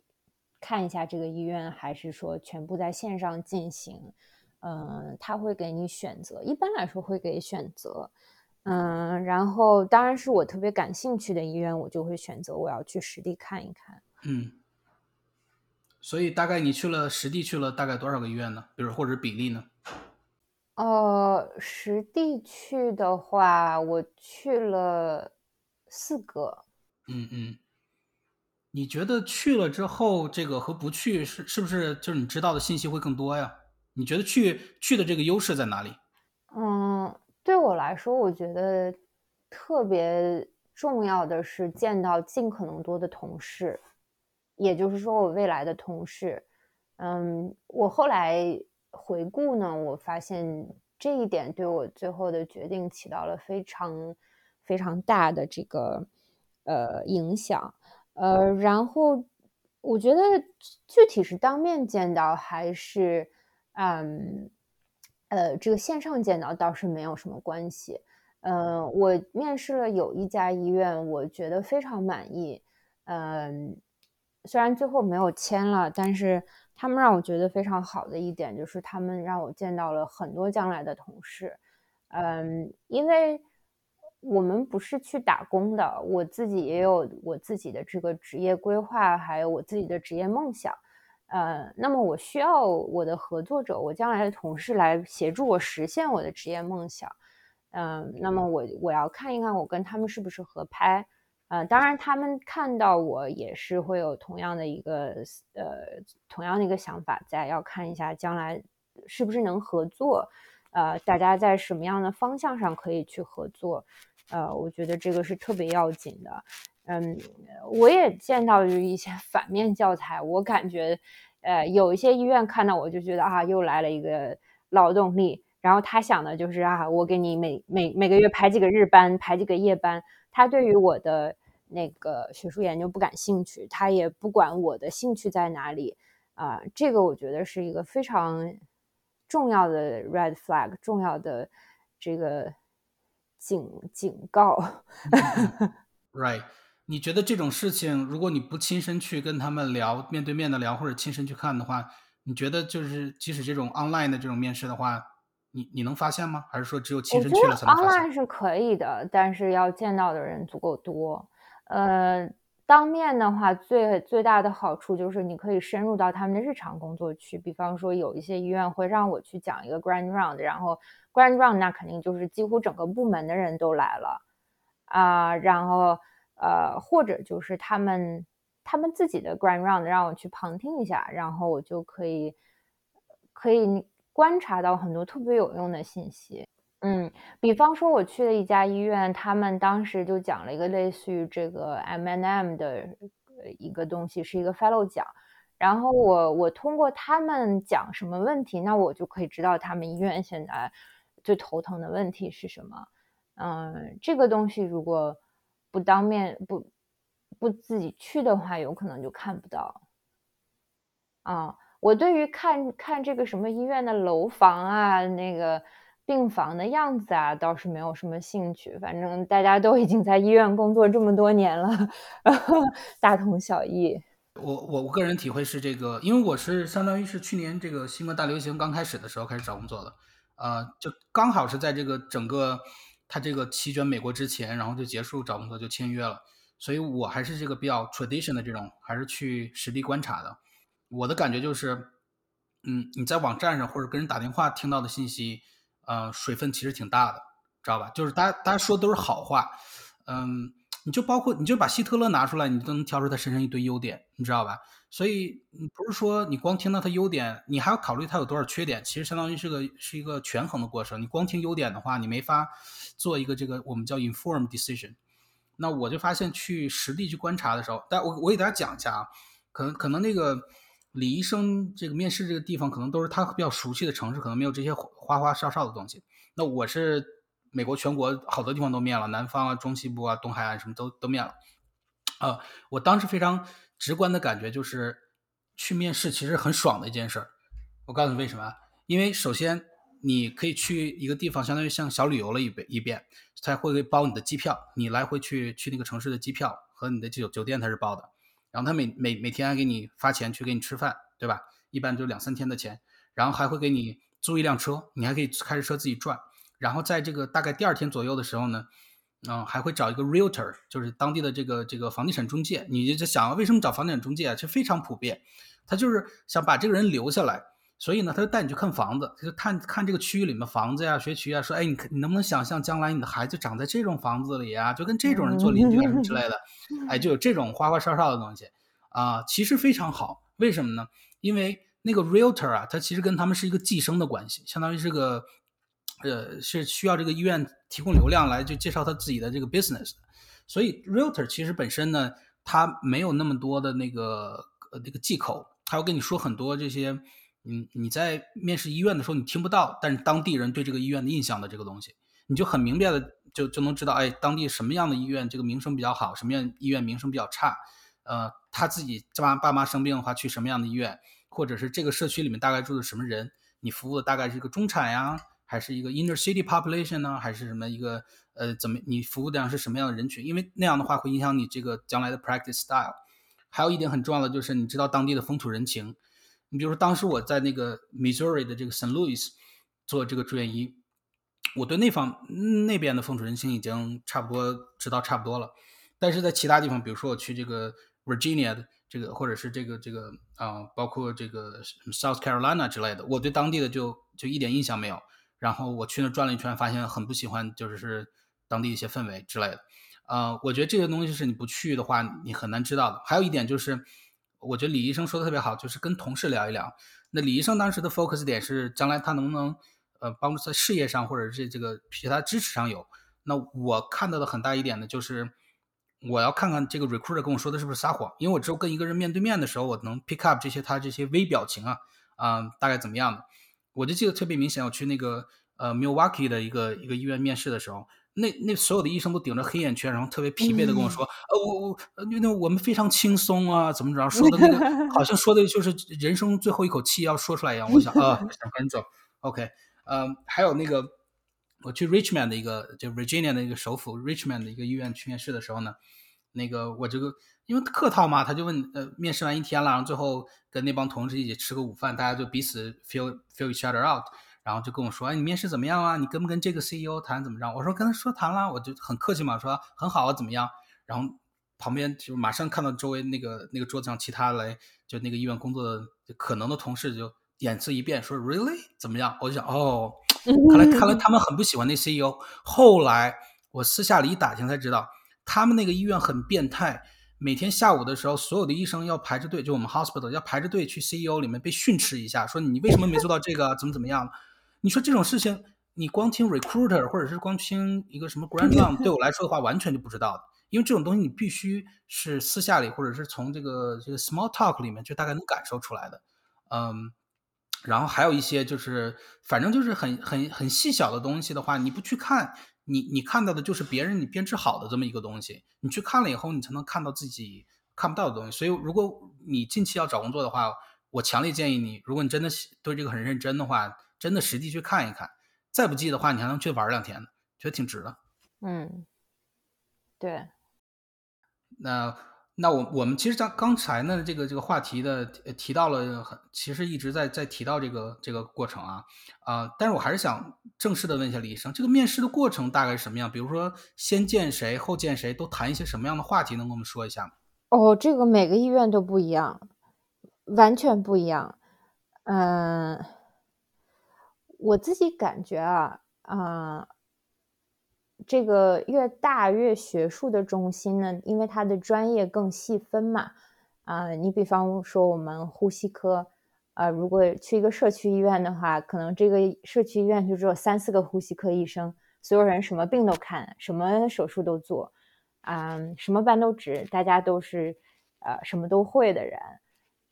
看一下这个医院，还是说全部在线上进行？嗯，他会给你选择，一般来说会给选择。嗯，然后当然是我特别感兴趣的医院，我就会选择我要去实地看一看。嗯，所以大概你去了实地去了大概多少个医院呢？比如或者比例呢？呃，实地去的话，我去了四个。嗯嗯。你觉得去了之后，这个和不去是是不是就是你知道的信息会更多呀？你觉得去去的这个优势在哪里？嗯，对我来说，我觉得特别重要的是见到尽可能多的同事，也就是说我未来的同事。嗯，我后来回顾呢，我发现这一点对我最后的决定起到了非常非常大的这个呃影响。呃，然后我觉得具体是当面见到还是，嗯，呃，这个线上见到倒是没有什么关系。嗯，我面试了有一家医院，我觉得非常满意。嗯，虽然最后没有签了，但是他们让我觉得非常好的一点就是他们让我见到了很多将来的同事。嗯，因为。我们不是去打工的，我自己也有我自己的这个职业规划，还有我自己的职业梦想。呃，那么我需要我的合作者，我将来的同事来协助我实现我的职业梦想。嗯，那么我我要看一看我跟他们是不是合拍。呃，当然他们看到我也是会有同样的一个呃同样的一个想法在，要看一下将来是不是能合作。呃，大家在什么样的方向上可以去合作？呃，我觉得这个是特别要紧的。嗯，我也见到就是一些反面教材，我感觉，呃，有一些医院看到我就觉得啊，又来了一个劳动力，然后他想的就是啊，我给你每每每个月排几个日班，排几个夜班，他对于我的那个学术研究不感兴趣，他也不管我的兴趣在哪里啊，这个我觉得是一个非常重要的 red flag，重要的这个。警警告，right？你觉得这种事情，如果你不亲身去跟他们聊，面对面的聊，或者亲身去看的话，你觉得就是即使这种 online 的这种面试的话，你你能发现吗？还是说只有亲身去了才能发现？online 是可以的，但是要见到的人足够多，呃。当面的话，最最大的好处就是你可以深入到他们的日常工作去。比方说，有一些医院会让我去讲一个 grand round，然后 grand round 那肯定就是几乎整个部门的人都来了啊。然后呃，或者就是他们他们自己的 grand round 让我去旁听一下，然后我就可以可以观察到很多特别有用的信息。嗯，比方说我去了一家医院，他们当时就讲了一个类似于这个 M N M 的一个东西，是一个 Fellow 奖。然后我我通过他们讲什么问题，那我就可以知道他们医院现在最头疼的问题是什么。嗯，这个东西如果不当面不不自己去的话，有可能就看不到。啊，我对于看看这个什么医院的楼房啊，那个。病房的样子啊，倒是没有什么兴趣。反正大家都已经在医院工作这么多年了，大同小异。我我我个人体会是这个，因为我是相当于是去年这个新冠大流行刚开始的时候开始找工作的，呃，就刚好是在这个整个它这个席卷美国之前，然后就结束找工作就签约了。所以我还是这个比较 tradition 的这种，还是去实地观察的。我的感觉就是，嗯，你在网站上或者跟人打电话听到的信息。呃，水分其实挺大的，知道吧？就是大家大家说的都是好话，嗯，你就包括你就把希特勒拿出来，你都能挑出他身上一堆优点，你知道吧？所以不是说你光听到他优点，你还要考虑他有多少缺点。其实相当于是个是一个权衡的过程。你光听优点的话，你没法做一个这个我们叫 informed decision。那我就发现去实地去观察的时候，但我我给大家讲一下啊，可能可能那个。李医生这个面试这个地方，可能都是他比较熟悉的城市，可能没有这些花花哨哨的东西。那我是美国全国好多地方都面了，南方啊、中西部啊、东海岸什么都都面了。呃，我当时非常直观的感觉就是，去面试其实很爽的一件事儿。我告诉你为什么？因为首先你可以去一个地方，相当于像小旅游了一遍一遍，他会包你的机票，你来回去去那个城市的机票和你的酒酒店他是包的。然后他每每每天还给你发钱去给你吃饭，对吧？一般就两三天的钱，然后还会给你租一辆车，你还可以开着车自己转。然后在这个大概第二天左右的时候呢，嗯，还会找一个 realtor，就是当地的这个这个房地产中介。你就想为什么找房地产中介啊？其实非常普遍，他就是想把这个人留下来。所以呢，他就带你去看房子，他就看看这个区域里面房子呀、学区啊，说，哎，你你能不能想象将来你的孩子长在这种房子里啊？就跟这种人做邻居啊什么之类的，哎，就有这种花花哨哨的东西啊，其实非常好。为什么呢？因为那个 realtor 啊，他其实跟他们是一个寄生的关系，相当于是个，呃，是需要这个医院提供流量来就介绍他自己的这个 business。所以 realtor 其实本身呢，他没有那么多的那个呃那个忌口，他要跟你说很多这些。你你在面试医院的时候，你听不到，但是当地人对这个医院的印象的这个东西，你就很明白的就就能知道，哎，当地什么样的医院这个名声比较好，什么样医院名声比较差，呃，他自己爸爸妈生病的话去什么样的医院，或者是这个社区里面大概住的什么人，你服务的大概是一个中产呀，还是一个 inner city population 呢，还是什么一个呃怎么你服务的是什么样的人群？因为那样的话会影响你这个将来的 practice style。还有一点很重要的就是你知道当地的风土人情。你比如说当时我在那个 Missouri 的这个 St. Louis 做这个住院医。我对那方那边的风土人情已经差不多知道差不多了，但是在其他地方，比如说我去这个 Virginia 的这个，或者是这个这个啊，包括这个 South Carolina 之类的，我对当地的就就一点印象没有。然后我去那转了一圈，发现很不喜欢，就是当地一些氛围之类的。呃，我觉得这些东西是你不去的话，你很难知道的。还有一点就是，我觉得李医生说的特别好，就是跟同事聊一聊。那李医生当时的 focus 点是将来他能不能。呃，帮助在事业上或者是这个其他支持上有，那我看到的很大一点呢，就是我要看看这个 recruiter 跟我说的是不是撒谎，因为我只有跟一个人面对面的时候，我能 pick up 这些他这些微表情啊，啊，大概怎么样的，我就记得特别明显。我去那个呃 Milwaukee 的一个一个医院面试的时候，那那所有的医生都顶着黑眼圈，然后特别疲惫的跟我说，呃，我我那那我们非常轻松啊，怎么着说的那个好像说的就是人生最后一口气要说出来一样。我想啊，想赶紧走，OK。呃，还有那个，我去 Richmond 的一个，就 Virginia 的一个首府 Richmond 的一个医院去面试的时候呢，那个我这个因为客套嘛，他就问，呃，面试完一天了，然后最后跟那帮同事一起吃个午饭，大家就彼此 feel feel each other out，然后就跟我说，哎，你面试怎么样啊？你跟不跟这个 CEO 谈怎么着？我说跟他说谈了，我就很客气嘛，说很好啊，怎么样？然后旁边就马上看到周围那个那个桌子上其他来就那个医院工作的可能的同事就。演示一变，说 “really 怎么样？”我就想，哦，看来看来他们很不喜欢那 CEO。后来我私下里一打听才知道，他们那个医院很变态，每天下午的时候，所有的医生要排着队，就我们 hospital 要排着队去 CEO 里面被训斥一下，说你为什么没做到这个，怎么怎么样？你说这种事情，你光听 recruiter 或者是光听一个什么 grand round，对我来说的话，完全就不知道的，因为这种东西你必须是私下里或者是从这个这个 small talk 里面就大概能感受出来的，嗯。然后还有一些就是，反正就是很很很细小的东西的话，你不去看，你你看到的就是别人你编织好的这么一个东西。你去看了以后，你才能看到自己看不到的东西。所以，如果你近期要找工作的话，我强烈建议你，如果你真的对这个很认真的话，真的实地去看一看。再不济的话，你还能去玩两天呢，觉得挺值的。嗯，对。那。那我我们其实刚刚才呢，这个这个话题的提到了，很其实一直在在提到这个这个过程啊啊，但是我还是想正式的问一下李医生，这个面试的过程大概是什么样？比如说先见谁，后见谁，都谈一些什么样的话题？能跟我们说一下吗？哦，这个每个医院都不一样，完全不一样。嗯，我自己感觉啊啊。这个越大越学术的中心呢，因为它的专业更细分嘛，啊，你比方说我们呼吸科，啊，如果去一个社区医院的话，可能这个社区医院就只有三四个呼吸科医生，所有人什么病都看，什么手术都做，啊，什么班都值，大家都是呃什么都会的人，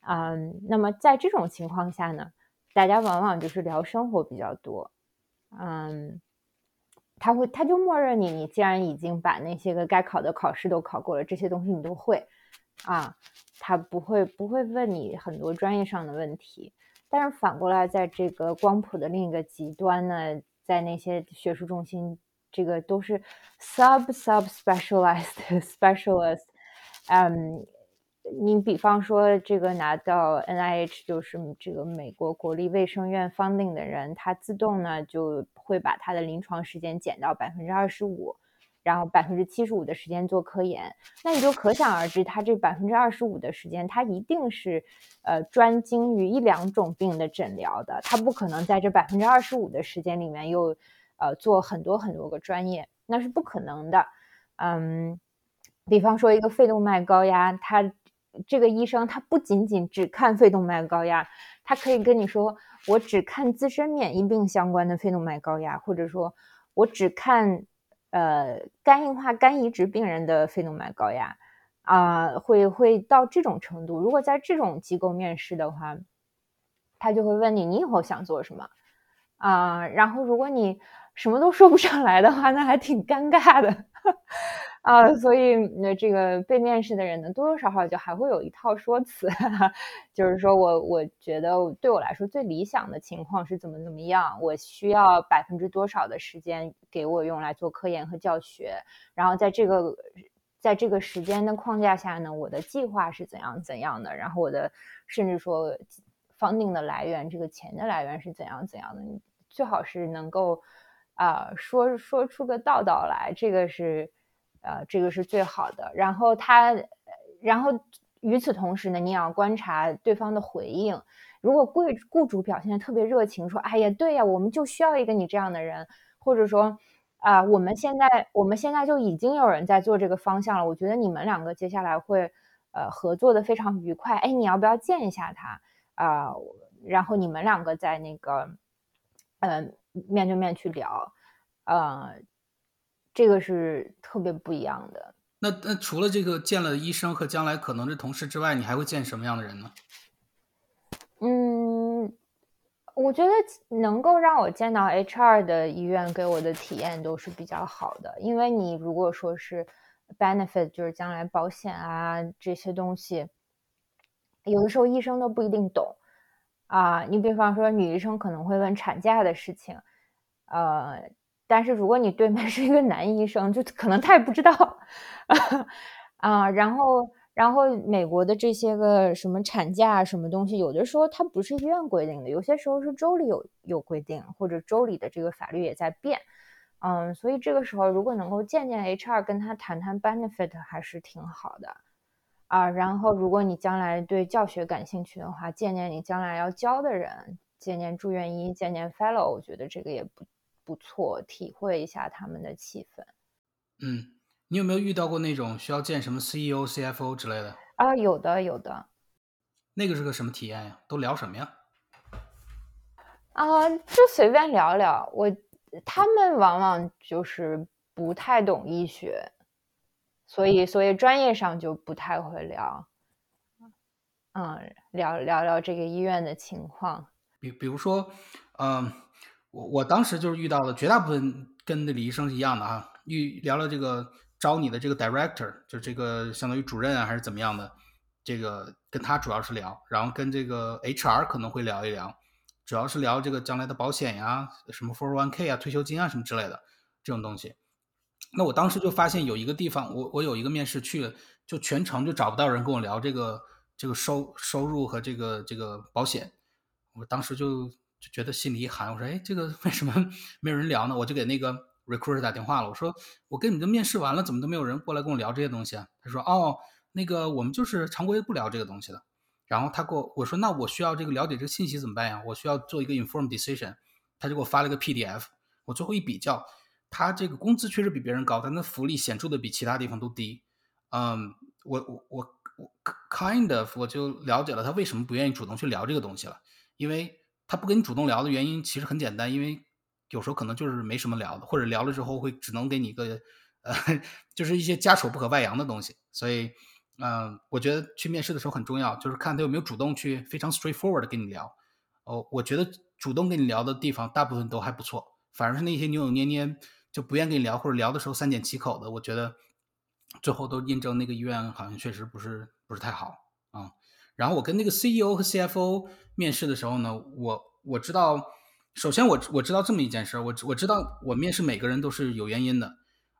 啊，那么在这种情况下呢，大家往往就是聊生活比较多，嗯。他会，他就默认你，你既然已经把那些个该考的考试都考过了，这些东西你都会，啊，他不会不会问你很多专业上的问题。但是反过来，在这个光谱的另一个极端呢，在那些学术中心，这个都是 sub sub specialized specialist，嗯。你比方说，这个拿到 NIH 就是这个美国国立卫生院 funding 的人，他自动呢就会把他的临床时间减到百分之二十五，然后百分之七十五的时间做科研。那你就可想而知，他这百分之二十五的时间，他一定是呃专精于一两种病的诊疗的，他不可能在这百分之二十五的时间里面又呃做很多很多个专业，那是不可能的。嗯，比方说一个肺动脉高压，他。这个医生他不仅仅只看肺动脉高压，他可以跟你说，我只看自身免疫病相关的肺动脉高压，或者说，我只看呃肝硬化、肝移植病人的肺动脉高压，啊，会会到这种程度。如果在这种机构面试的话，他就会问你，你以后想做什么啊？然后如果你什么都说不上来的话，那还挺尴尬的。啊，所以那这个被面试的人呢，多多少少就还会有一套说辞，就是说我我觉得对我来说最理想的情况是怎么怎么样，我需要百分之多少的时间给我用来做科研和教学，然后在这个在这个时间的框架下呢，我的计划是怎样怎样的，然后我的甚至说 funding 的来源，这个钱的来源是怎样怎样的，你最好是能够啊说说出个道道来，这个是。呃，这个是最好的。然后他，然后与此同时呢，你也要观察对方的回应。如果雇雇主表现的特别热情，说：“哎呀，对呀，我们就需要一个你这样的人。”或者说：“啊，我们现在我们现在就已经有人在做这个方向了。我觉得你们两个接下来会呃合作的非常愉快。哎，你要不要见一下他啊？然后你们两个在那个嗯面对面去聊，呃。”这个是特别不一样的。那那除了这个见了医生和将来可能的同事之外，你还会见什么样的人呢？嗯，我觉得能够让我见到 HR 的医院给我的体验都是比较好的。因为你如果说是 benefit，就是将来保险啊这些东西，有的时候医生都不一定懂啊。你比方说女医生可能会问产假的事情，呃。但是如果你对面是一个男医生，就可能他也不知道 啊。然后，然后美国的这些个什么产假什么东西，有的时候它不是医院规定的，有些时候是州里有有规定，或者州里的这个法律也在变。嗯，所以这个时候如果能够见见 HR，跟他谈谈 benefit 还是挺好的啊。然后，如果你将来对教学感兴趣的话，见见你将来要教的人，见见住院医，见见 fellow，我觉得这个也不。不错，体会一下他们的气氛。嗯，你有没有遇到过那种需要见什么 CEO、CFO 之类的？啊，有的，有的。那个是个什么体验呀？都聊什么呀？啊，就随便聊聊。我他们往往就是不太懂医学，所以所以专业上就不太会聊。嗯，聊聊聊这个医院的情况。比比如说，嗯。我我当时就是遇到了绝大部分跟那李医生是一样的啊，遇聊了这个招你的这个 director，就这个相当于主任啊还是怎么样的，这个跟他主要是聊，然后跟这个 HR 可能会聊一聊，主要是聊这个将来的保险呀，什么 401k 啊、退休金啊什么之类的这种东西。那我当时就发现有一个地方，我我有一个面试去了，就全程就找不到人跟我聊这个这个收收入和这个这个保险，我当时就。就觉得心里一寒，我说：“哎，这个为什么 没有人聊呢？”我就给那个 recruiter 打电话了，我说：“我跟你们面试完了，怎么都没有人过来跟我聊这些东西啊？”他说：“哦，那个我们就是常规不聊这个东西的。”然后他给我我说：“那我需要这个了解这个信息怎么办呀？我需要做一个 informed decision。”他就给我发了个 PDF，我最后一比较，他这个工资确实比别人高，但那福利显著的比其他地方都低。嗯，我我我我 kind of 我就了解了他为什么不愿意主动去聊这个东西了，因为。他不跟你主动聊的原因其实很简单，因为有时候可能就是没什么聊的，或者聊了之后会只能给你一个呃，就是一些家丑不可外扬的东西。所以，嗯，我觉得去面试的时候很重要，就是看他有没有主动去非常 straightforward 的跟你聊。哦，我觉得主动跟你聊的地方大部分都还不错，反而是那些扭扭捏捏就不愿跟你聊，或者聊的时候三缄其口的，我觉得最后都印证那个医院好像确实不是不是太好啊。然后我跟那个 CEO 和 CFO 面试的时候呢，我我知道，首先我我知道这么一件事，我我知道我面试每个人都是有原因的，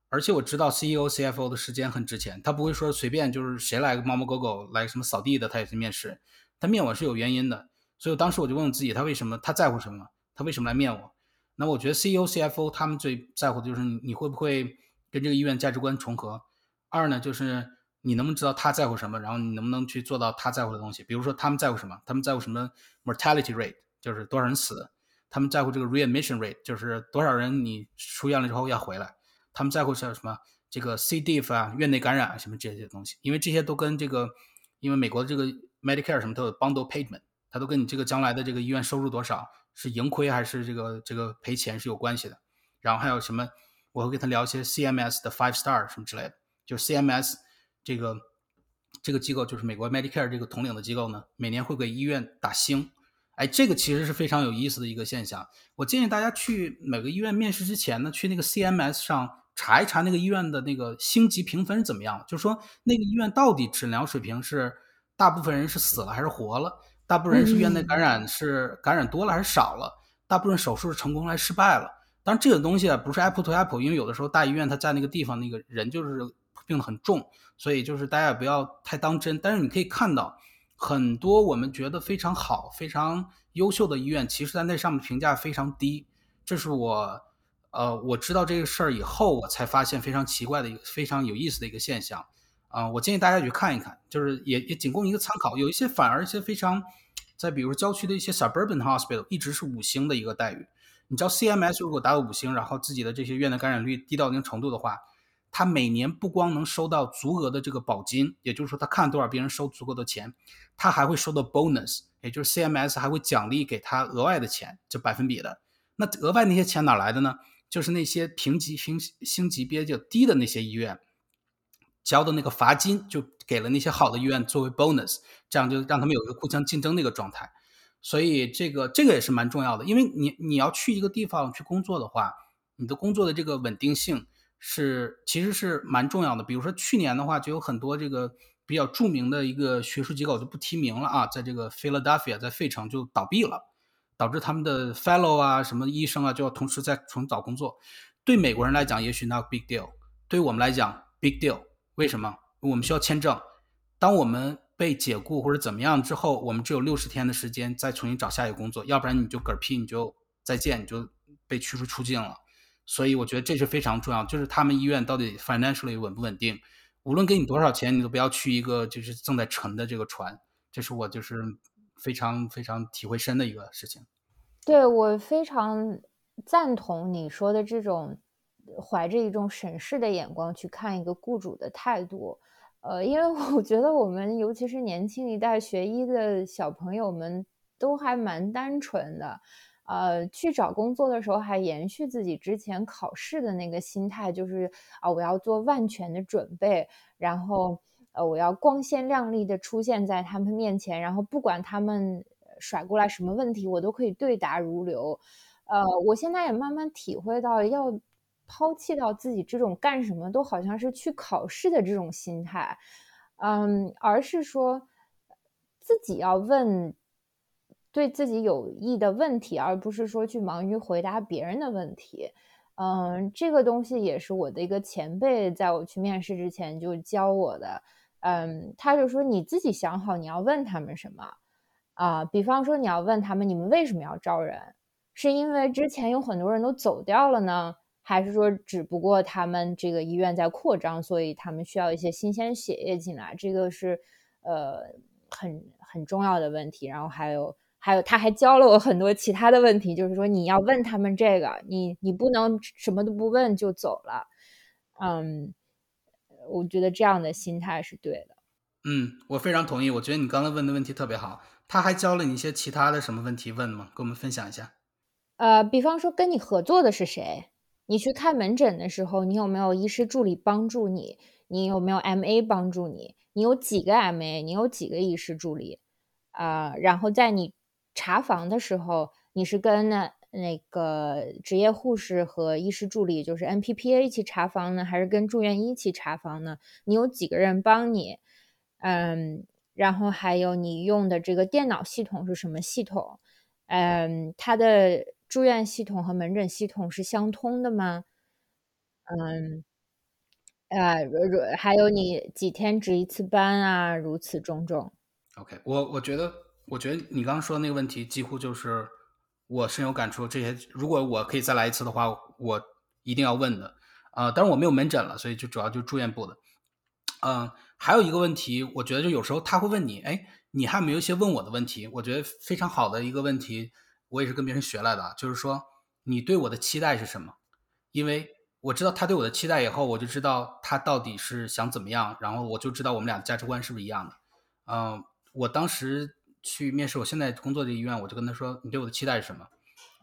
而且我知道 CEO、CFO 的时间很值钱，他不会说随便就是谁来猫猫狗狗来什么扫地的他也去面试，他面我是有原因的，所以当时我就问我自己，他为什么他在乎什么？他为什么来面我？那我觉得 CEO、CFO 他们最在乎的就是你会不会跟这个医院价值观重合，二呢就是。你能不能知道他在乎什么？然后你能不能去做到他在乎的东西？比如说他们在乎什么？他们在乎什么？mortality rate 就是多少人死？他们在乎这个 readmission rate 就是多少人你出院了之后要回来？他们在乎是什么？这个 C. diff 啊，院内感染啊，什么这些东西？因为这些都跟这个，因为美国的这个 Medicare 什么都有 bundle payment，它都跟你这个将来的这个医院收入多少是盈亏还是这个这个赔钱是有关系的。然后还有什么？我会跟他聊一些 CMS 的 five star 什么之类的，就是 CMS。这个这个机构就是美国 Medicare 这个统领的机构呢，每年会给医院打星，哎，这个其实是非常有意思的一个现象。我建议大家去每个医院面试之前呢，去那个 CMS 上查一查那个医院的那个星级评分怎么样，就是说那个医院到底诊疗水平是大部分人是死了还是活了，大部分人是院内感染是感染多了还是少了，大部分手术是成功还是失败了。当然这个东西啊不是 apple to apple，因为有的时候大医院它在那个地方那个人就是病得很重，所以就是大家也不要太当真。但是你可以看到很多我们觉得非常好、非常优秀的医院，其实在那上面评价非常低。这是我。呃，我知道这个事儿以后，我才发现非常奇怪的一个非常有意思的一个现象，啊，我建议大家去看一看，就是也也仅供一个参考。有一些反而一些非常，在比如郊区的一些 suburban hospital 一直是五星的一个待遇。你知道 CMS 如果达到五星，然后自己的这些院的感染率低到一定程度的话，他每年不光能收到足额的这个保金，也就是说他看多少病人收足够的钱，他还会收到 bonus，也就是 CMS 还会奖励给他额外的钱，就百分比的。那额外那些钱哪来的呢？就是那些评级星星级别较低的那些医院，交的那个罚金就给了那些好的医院作为 bonus，这样就让他们有一个互相竞争的一个状态。所以这个这个也是蛮重要的，因为你你要去一个地方去工作的话，你的工作的这个稳定性是其实是蛮重要的。比如说去年的话，就有很多这个比较著名的一个学术机构就不提名了啊，在这个 Philadelphia 在费城就倒闭了。导致他们的 fellow 啊，什么医生啊，就要同时在重找工作。对美国人来讲，也许 not big deal；对我们来讲，big deal。为什么？我们需要签证。当我们被解雇或者怎么样之后，我们只有六十天的时间再重新找下一个工作，要不然你就嗝屁，你就再见，你就被驱逐出境了。所以我觉得这是非常重要，就是他们医院到底 financially 稳不稳定？无论给你多少钱，你都不要去一个就是正在沉的这个船。这是我就是。非常非常体会深的一个事情，对我非常赞同你说的这种怀着一种审视的眼光去看一个雇主的态度，呃，因为我觉得我们尤其是年轻一代学医的小朋友们都还蛮单纯的，呃，去找工作的时候还延续自己之前考试的那个心态，就是啊，我要做万全的准备，然后。呃，我要光鲜亮丽的出现在他们面前，然后不管他们甩过来什么问题，我都可以对答如流。呃，我现在也慢慢体会到，要抛弃到自己这种干什么都好像是去考试的这种心态，嗯，而是说自己要问对自己有益的问题，而不是说去忙于回答别人的问题。嗯，这个东西也是我的一个前辈在我去面试之前就教我的。嗯，他就说你自己想好你要问他们什么啊？比方说你要问他们，你们为什么要招人？是因为之前有很多人都走掉了呢，还是说只不过他们这个医院在扩张，所以他们需要一些新鲜血液进来？这个是呃很很重要的问题。然后还有还有，他还教了我很多其他的问题，就是说你要问他们这个，你你不能什么都不问就走了，嗯。我觉得这样的心态是对的。嗯，我非常同意。我觉得你刚才问的问题特别好。他还教了你一些其他的什么问题问吗？跟我们分享一下。呃，比方说跟你合作的是谁？你去看门诊的时候，你有没有医师助理帮助你？你有没有 MA 帮助你？你有几个 MA？你有几个医师助理？啊，然后在你查房的时候，你是跟那？那个职业护士和医师助理就是 NPPA 一起查房呢，还是跟住院医一起查房呢？你有几个人帮你？嗯，然后还有你用的这个电脑系统是什么系统？嗯，它的住院系统和门诊系统是相通的吗？嗯，呃，还有你几天值一次班啊？如此种种。OK，我我觉得，我觉得你刚刚说的那个问题几乎就是。我深有感触，这些如果我可以再来一次的话，我一定要问的啊。当然我没有门诊了，所以就主要就住院部的。嗯，还有一个问题，我觉得就有时候他会问你，哎，你还有没有一些问我的问题？我觉得非常好的一个问题，我也是跟别人学来的，就是说你对我的期待是什么？因为我知道他对我的期待以后，我就知道他到底是想怎么样，然后我就知道我们俩的价值观是不是一样的。嗯，我当时。去面试我现在工作的医院，我就跟他说：“你对我的期待是什么？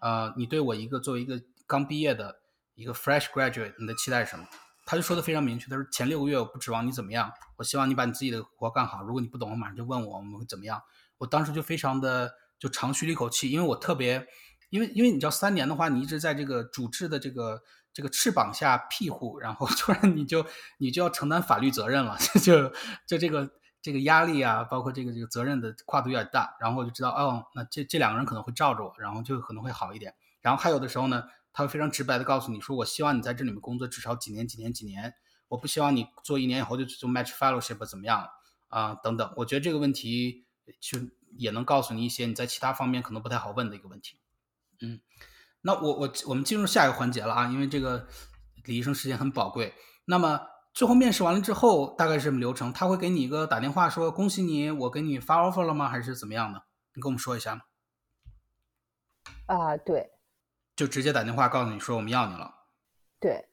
呃，你对我一个作为一个刚毕业的一个 fresh graduate，你的期待是什么？”他就说的非常明确，他说：“前六个月我不指望你怎么样，我希望你把你自己的活干好。如果你不懂，我马上就问我，我们会怎么样？”我当时就非常的就长吁了一口气，因为我特别，因为因为你知道三年的话，你一直在这个主治的这个这个翅膀下庇护，然后突然你就你就要承担法律责任了，就就这个这个压力啊，包括这个这个责任的跨度有点大，然后我就知道哦，那这这两个人可能会罩着我，然后就可能会好一点。然后还有的时候呢，他会非常直白的告诉你说，我希望你在这里面工作至少几年几年几年，我不希望你做一年以后就就 match fellowship 怎么样啊等等。我觉得这个问题就也能告诉你一些你在其他方面可能不太好问的一个问题。嗯，那我我我们进入下一个环节了啊，因为这个李医生时间很宝贵。那么最后面试完了之后，大概是什么流程？他会给你一个打电话说恭喜你，我给你发 offer 了吗？还是怎么样的？你跟我们说一下吗？啊，对，就直接打电话告诉你说我们要你了。对，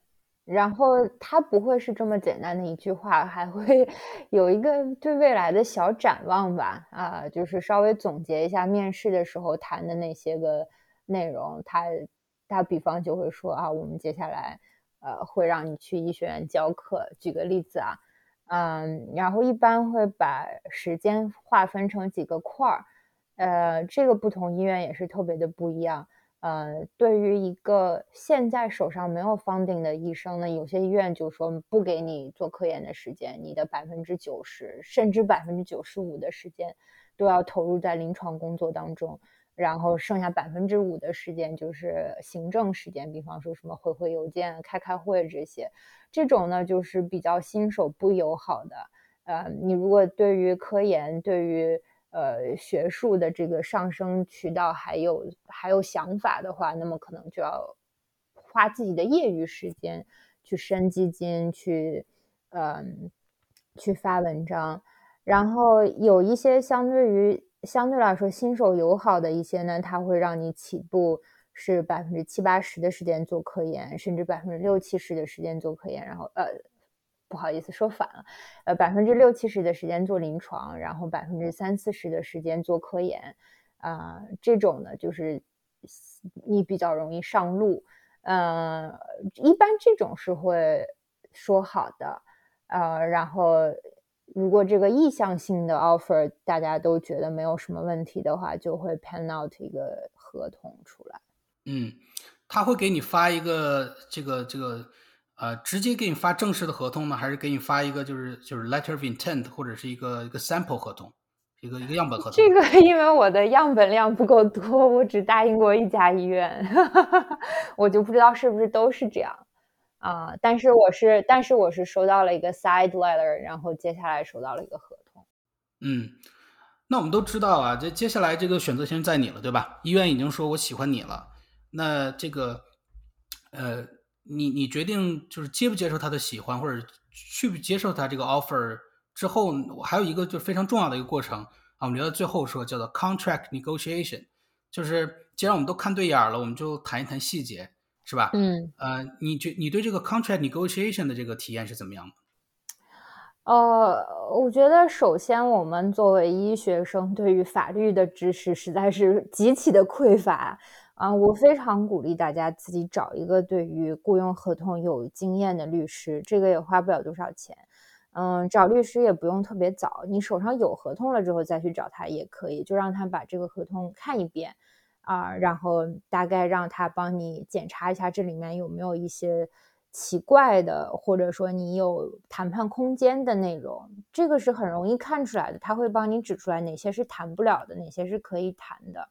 然后他不会是这么简单的一句话，还会 有一个对未来的小展望吧？啊，就是稍微总结一下面试的时候谈的那些个。内容，他他比方就会说啊，我们接下来呃会让你去医学院教课。举个例子啊，嗯，然后一般会把时间划分成几个块儿，呃，这个不同医院也是特别的不一样。呃，对于一个现在手上没有 funding 的医生呢，有些医院就说不给你做科研的时间，你的百分之九十甚至百分之九十五的时间都要投入在临床工作当中。然后剩下百分之五的时间就是行政时间，比方说什么回回邮件、开开会这些，这种呢就是比较新手不友好的。呃，你如果对于科研、对于呃学术的这个上升渠道还有还有想法的话，那么可能就要花自己的业余时间去申基金、去嗯去发文章，然后有一些相对于。相对来说，新手友好的一些呢，它会让你起步是百分之七八十的时间做科研，甚至百分之六七十的时间做科研。然后，呃，不好意思说反了，呃，百分之六七十的时间做临床，然后百分之三四十的时间做科研。啊，这种呢，就是你比较容易上路。呃，一般这种是会说好的，呃，然后。如果这个意向性的 offer 大家都觉得没有什么问题的话，就会 pen out 一个合同出来。嗯，他会给你发一个这个这个呃，直接给你发正式的合同呢，还是给你发一个就是就是 letter of intent 或者是一个一个 sample 合同，一个一个样本合同？这个因为我的样本量不够多，我只答应过一家医院，我就不知道是不是都是这样。啊，但是我是，但是我是收到了一个 side letter，然后接下来收到了一个合同。嗯，那我们都知道啊，这接下来这个选择权在你了，对吧？医院已经说我喜欢你了，那这个，呃，你你决定就是接不接受他的喜欢，或者去不接受他这个 offer 之后，我还有一个就非常重要的一个过程啊，我们留到最后说，叫做 contract negotiation，就是既然我们都看对眼了，我们就谈一谈细节。是吧？嗯，呃，你觉你对这个 contract negotiation 的这个体验是怎么样的？呃，我觉得首先我们作为医学生，对于法律的知识实在是极其的匮乏啊！我非常鼓励大家自己找一个对于雇佣合同有经验的律师，这个也花不了多少钱。嗯，找律师也不用特别早，你手上有合同了之后再去找他也可以，就让他把这个合同看一遍。啊，然后大概让他帮你检查一下这里面有没有一些奇怪的，或者说你有谈判空间的内容，这个是很容易看出来的。他会帮你指出来哪些是谈不了的，哪些是可以谈的。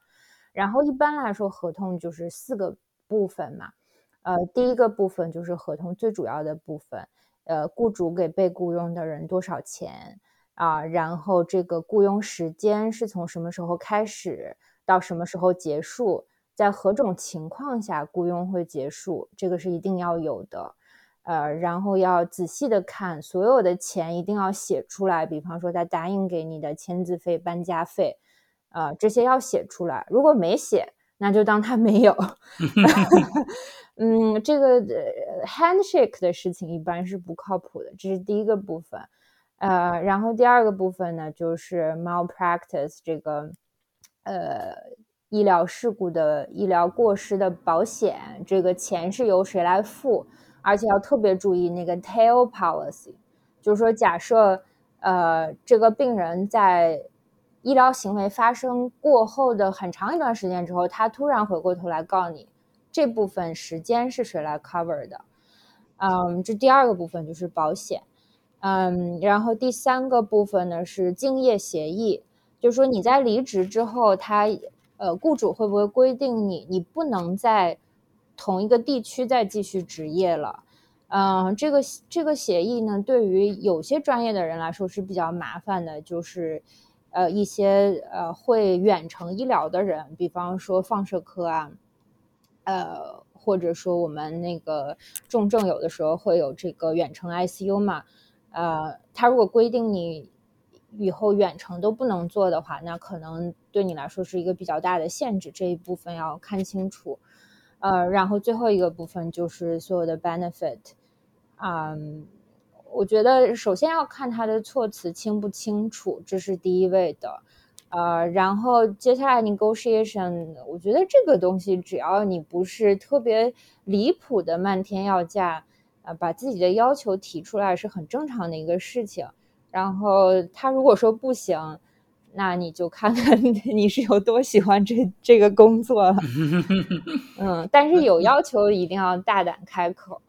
然后一般来说，合同就是四个部分嘛。呃，第一个部分就是合同最主要的部分，呃，雇主给被雇佣的人多少钱啊？然后这个雇佣时间是从什么时候开始？到什么时候结束，在何种情况下雇佣会结束，这个是一定要有的，呃，然后要仔细的看所有的钱一定要写出来，比方说他答应给你的签字费、搬家费，呃，这些要写出来。如果没写，那就当他没有。嗯，这个 handshake 的事情一般是不靠谱的，这是第一个部分。呃，然后第二个部分呢，就是 malpractice 这个。呃，医疗事故的医疗过失的保险，这个钱是由谁来付？而且要特别注意那个 tail policy，就是说，假设呃这个病人在医疗行为发生过后的很长一段时间之后，他突然回过头来告你，这部分时间是谁来 cover 的？嗯，这第二个部分就是保险。嗯，然后第三个部分呢是竞业协议，就是说你在离职之后，他呃雇主会不会规定你你不能在同一个地区再继续执业了？嗯，这个这个协议呢，对于有些专业的人来说是比较麻烦的，就是呃一些呃会远程医疗的人，比方说放射科啊，呃或者说我们那个重症有的时候会有这个远程 ICU 嘛，呃，他如果规定你以后远程都不能做的话，那可能对你来说是一个比较大的限制，这一部分要看清楚。呃，然后最后一个部分就是所有的 benefit。嗯，我觉得首先要看他的措辞清不清楚，这是第一位的。呃，然后接下来 negotiation，我觉得这个东西只要你不是特别离谱的漫天要价，呃，把自己的要求提出来是很正常的一个事情。然后他如果说不行，那你就看看你 是有多喜欢这这个工作了。嗯，但是有 要求一定要大胆开口。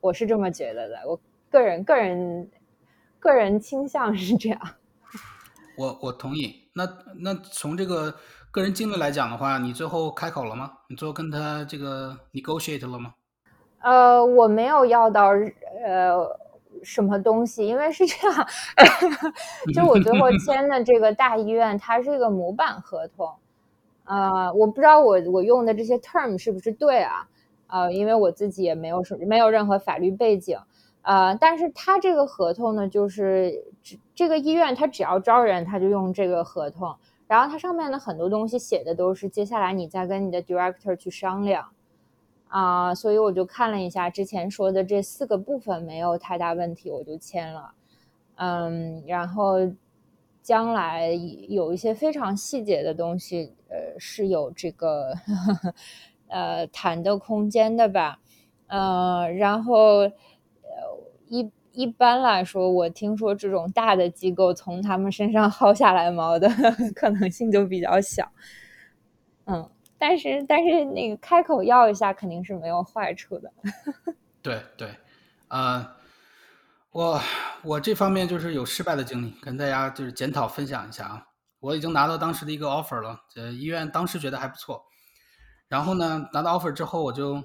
我是这么觉得的，我个人个人个人倾向是这样。我我同意。那那从这个个人经历来讲的话，你最后开口了吗？你最后跟他这个 negotiate 了吗？呃，我没有要到呃什么东西，因为是这样，就我最后签的这个大医院，它是一个模板合同。呃，我不知道我我用的这些 term 是不是对啊？呃，因为我自己也没有什没有任何法律背景，呃，但是他这个合同呢，就是这个医院他只要招人，他就用这个合同，然后它上面的很多东西写的都是接下来你再跟你的 director 去商量，啊，所以我就看了一下之前说的这四个部分没有太大问题，我就签了，嗯，然后将来有一些非常细节的东西，呃，是有这个。呃，谈的空间的吧，呃，然后呃，一一般来说，我听说这种大的机构从他们身上薅下来毛的 可能性就比较小，嗯，但是但是那个开口要一下肯定是没有坏处的。对对，呃，我我这方面就是有失败的经历，跟大家就是检讨分享一下啊。我已经拿到当时的一个 offer 了，这医院当时觉得还不错。然后呢，拿到 offer 之后，我就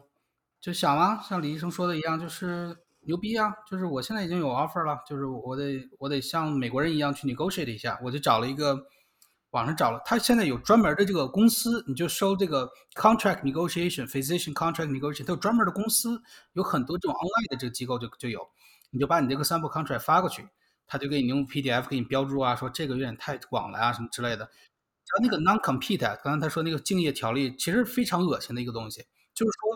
就想啊，像李医生说的一样，就是牛逼啊！就是我现在已经有 offer 了，就是我得我得像美国人一样去 negotiate 一下。我就找了一个网上找了，他现在有专门的这个公司，你就收这个 contract negotiation，physician contract negotiation，它有专门的公司，有很多这种 online 的这个机构就就有，你就把你这个 sample contract 发过去，他就给你用 PDF 给你标注啊，说这个有点太广了啊，什么之类的。然后那个 non-compete，刚才他说那个竞业条例，其实非常恶心的一个东西，就是说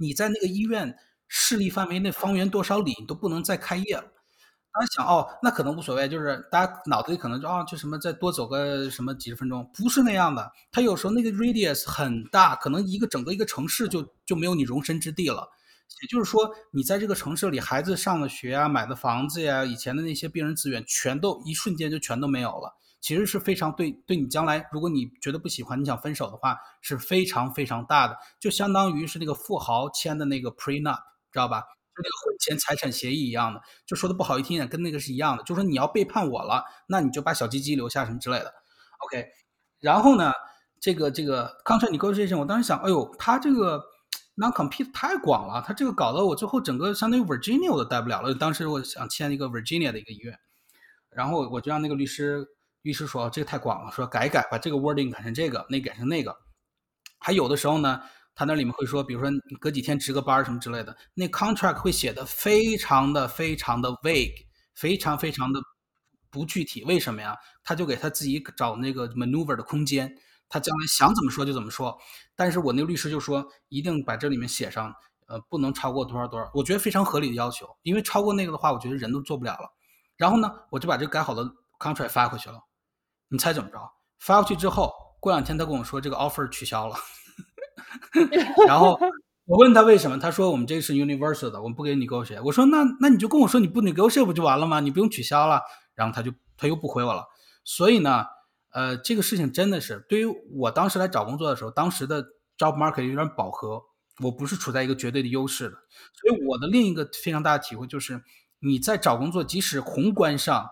你在那个医院势力范围内方圆多少里，你都不能再开业了。大家想哦，那可能无所谓，就是大家脑子里可能就啊，就什么再多走个什么几十分钟，不是那样的。他有时候那个 radius 很大，可能一个整个一个城市就就没有你容身之地了。也就是说，你在这个城市里，孩子上的学啊，买的房子呀，以前的那些病人资源，全都一瞬间就全都没有了。其实是非常对，对你将来，如果你觉得不喜欢，你想分手的话，是非常非常大的，就相当于是那个富豪签的那个 prenup，知道吧？那个婚前财产协议一样的，就说的不好听点，跟那个是一样的，就说你要背叛我了，那你就把小鸡鸡留下什么之类的。OK，然后呢，这个这个 contract negotiation，我当时想，哎呦，他这个 non-compete 太广了，他这个搞得我最后整个相当于 Virginia 我都待不了了。当时我想签一个 Virginia 的一个医院，然后我就让那个律师。律师说：“这个太广了，说改一改，把这个 wording 改成这个，那改成那个。还有的时候呢，他那里面会说，比如说隔几天值个班什么之类的，那 contract 会写的非常的非常的 vague，非常非常的不具体。为什么呀？他就给他自己找那个 maneuver 的空间，他将来想怎么说就怎么说。但是我那个律师就说，一定把这里面写上，呃，不能超过多少多少。我觉得非常合理的要求，因为超过那个的话，我觉得人都做不了了。然后呢，我就把这改好的 contract 发回去了。”你猜怎么着？发过去之后，过两天他跟我说这个 offer 取消了。然后我问他为什么，他说我们这是 universal 的，我们不给你狗血。我说那那你就跟我说你不 negotiate 不就完了吗？你不用取消了。然后他就他又不回我了。所以呢，呃，这个事情真的是对于我当时来找工作的时候，当时的 job market 有点饱和，我不是处在一个绝对的优势的。所以我的另一个非常大的体会就是，你在找工作，即使宏观上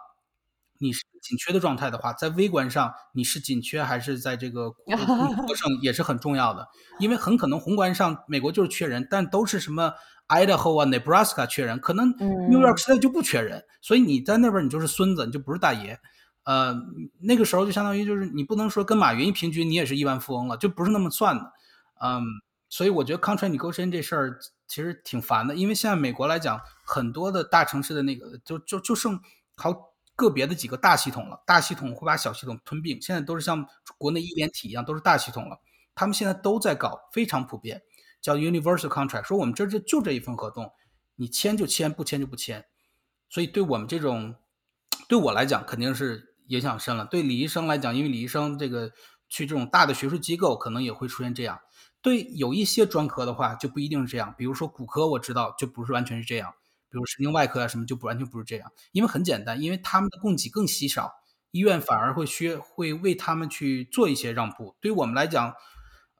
你是紧缺的状态的话，在微观上你是紧缺还是在这个 过程也是很重要的。因为很可能宏观上美国就是缺人，但都是什么 Idaho 啊、Nebraska 缺人，可能 New York 现在就不缺人，所以你在那边你就是孙子，你就不是大爷。呃，那个时候就相当于就是你不能说跟马云一平均，你也是亿万富翁了，就不是那么算的。嗯，所以我觉得 contract negotiation 这事儿其实挺烦的，因为现在美国来讲，很多的大城市的那个就就就剩好个别的几个大系统了，大系统会把小系统吞并，现在都是像国内一联体一样，都是大系统了。他们现在都在搞，非常普遍，叫 universal contract，说我们这就就这一份合同，你签就签，不签就不签。所以对我们这种，对我来讲肯定是。影响深了。对李医生来讲，因为李医生这个去这种大的学术机构，可能也会出现这样。对有一些专科的话，就不一定是这样。比如说骨科，我知道就不是完全是这样。比如神经外科啊什么，就不完全不是这样。因为很简单，因为他们的供给更稀少，医院反而会需会为他们去做一些让步。对于我们来讲，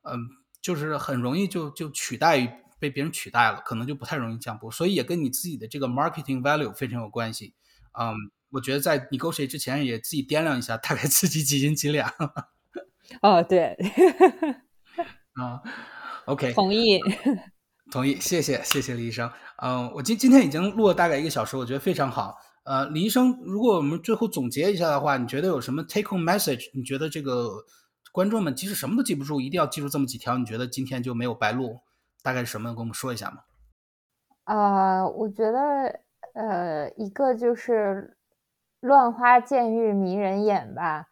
嗯，就是很容易就就取代被别人取代了，可能就不太容易降步。所以也跟你自己的这个 marketing value 非常有关系。嗯。我觉得在你勾谁之前也自己掂量一下，大概自己几斤几两。哦，对，啊，OK，同意，同意，谢谢，谢谢李医生。嗯，我今今天已经录了大概一个小时，我觉得非常好。呃，李医生，如果我们最后总结一下的话，你觉得有什么 take home message？你觉得这个观众们即使什么都记不住，一定要记住这么几条？你觉得今天就没有白录？大概是什么？跟我们说一下吗？啊，我觉得，呃，一个就是。乱花渐欲迷人眼吧，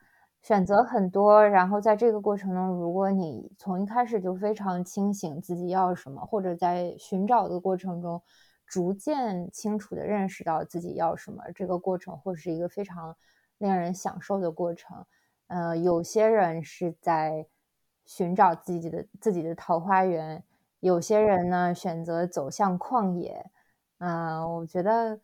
选择很多，然后在这个过程中，如果你从一开始就非常清醒自己要什么，或者在寻找的过程中逐渐清楚的认识到自己要什么，这个过程会是一个非常令人享受的过程。呃，有些人是在寻找自己的自己的桃花源，有些人呢选择走向旷野。嗯，我觉得。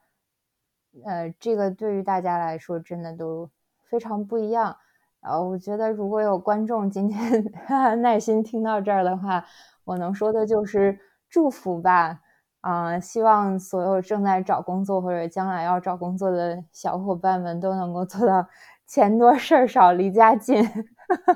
呃，这个对于大家来说真的都非常不一样。呃，我觉得如果有观众今天 耐心听到这儿的话，我能说的就是祝福吧。啊，希望所有正在找工作或者将来要找工作的小伙伴们都能够做到钱多事儿少离家近。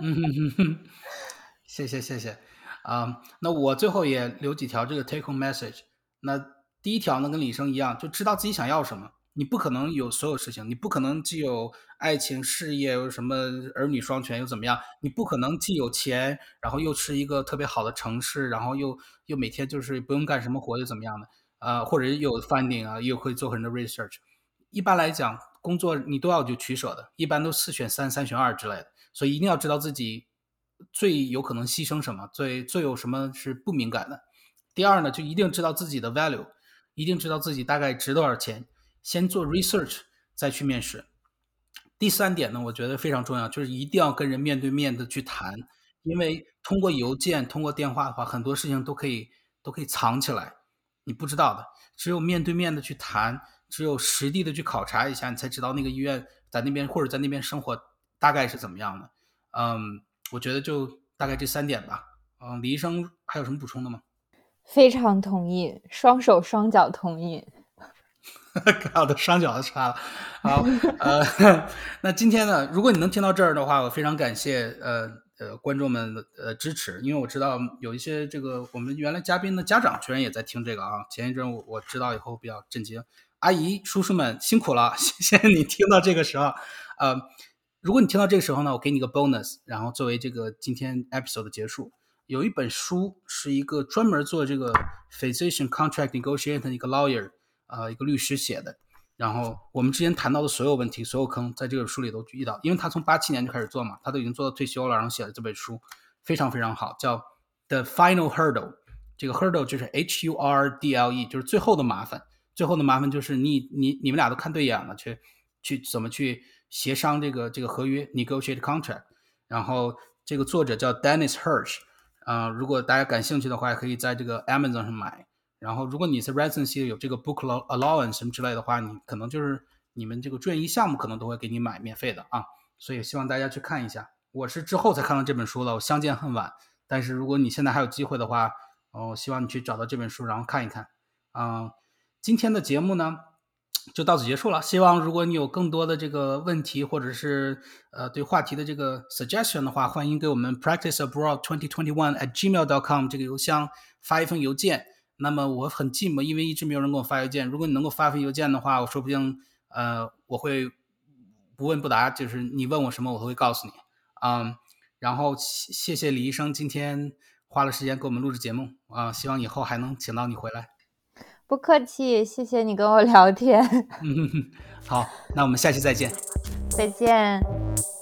嗯 谢谢谢谢。啊，那我最后也留几条这个 take home message。那第一条呢，跟李生一样，就知道自己想要什么。你不可能有所有事情，你不可能既有爱情、事业，又什么儿女双全，又怎么样？你不可能既有钱，然后又是一个特别好的城市，然后又又每天就是不用干什么活，又怎么样的？呃，或者有 funding 啊，又会做很多 research。一般来讲，工作你都要就取舍的，一般都四选三、三选二之类的。所以一定要知道自己最有可能牺牲什么，最最有什么是不敏感的。第二呢，就一定知道自己的 value，一定知道自己大概值多少钱。先做 research 再去面试。第三点呢，我觉得非常重要，就是一定要跟人面对面的去谈，因为通过邮件、通过电话的话，很多事情都可以都可以藏起来，你不知道的。只有面对面的去谈，只有实地的去考察一下，你才知道那个医院在那边或者在那边生活大概是怎么样的。嗯，我觉得就大概这三点吧。嗯，李医生还有什么补充的吗？非常同意，双手双脚同意。我的双脚都插了，好，呃，那今天呢，如果你能听到这儿的话，我非常感谢呃呃观众们的呃支持，因为我知道有一些这个我们原来嘉宾的家长居然也在听这个啊，前一阵我我知道以后比较震惊，阿姨叔叔们辛苦了，谢谢你听到这个时候，呃，如果你听到这个时候呢，我给你个 bonus，然后作为这个今天 episode 的结束，有一本书是一个专门做这个 physician contract negotiation 的一个 lawyer。呃，一个律师写的，然后我们之前谈到的所有问题、所有坑，在这个书里都遇到。因为他从八七年就开始做嘛，他都已经做到退休了，然后写了这本书，非常非常好，叫《The Final Hurdle》。这个 hurdle 就是 H U R D L E，就是最后的麻烦。最后的麻烦就是你你你们俩都看对眼了，去去怎么去协商这个这个合约，negotiate contract。然后这个作者叫 Dennis Hirsch，啊，如果大家感兴趣的话，可以在这个 Amazon 上买。然后，如果你是 residency 有这个 book allowance 什么之类的话，你可能就是你们这个住院医项目可能都会给你买免费的啊。所以希望大家去看一下。我是之后才看到这本书的，我相见恨晚。但是如果你现在还有机会的话，哦，希望你去找到这本书，然后看一看。嗯，今天的节目呢就到此结束了。希望如果你有更多的这个问题，或者是呃对话题的这个 suggestion 的话，欢迎给我们 practiceabroad twenty twenty one at gmail dot com 这个邮箱发一封邮件。那么我很寂寞，因为一直没有人给我发邮件。如果你能够发份邮件的话，我说不定呃我会不问不答，就是你问我什么，我都会告诉你。嗯，然后谢谢李医生今天花了时间给我们录制节目啊，希望以后还能请到你回来。不客气，谢谢你跟我聊天。嗯 好，那我们下期再见。再见。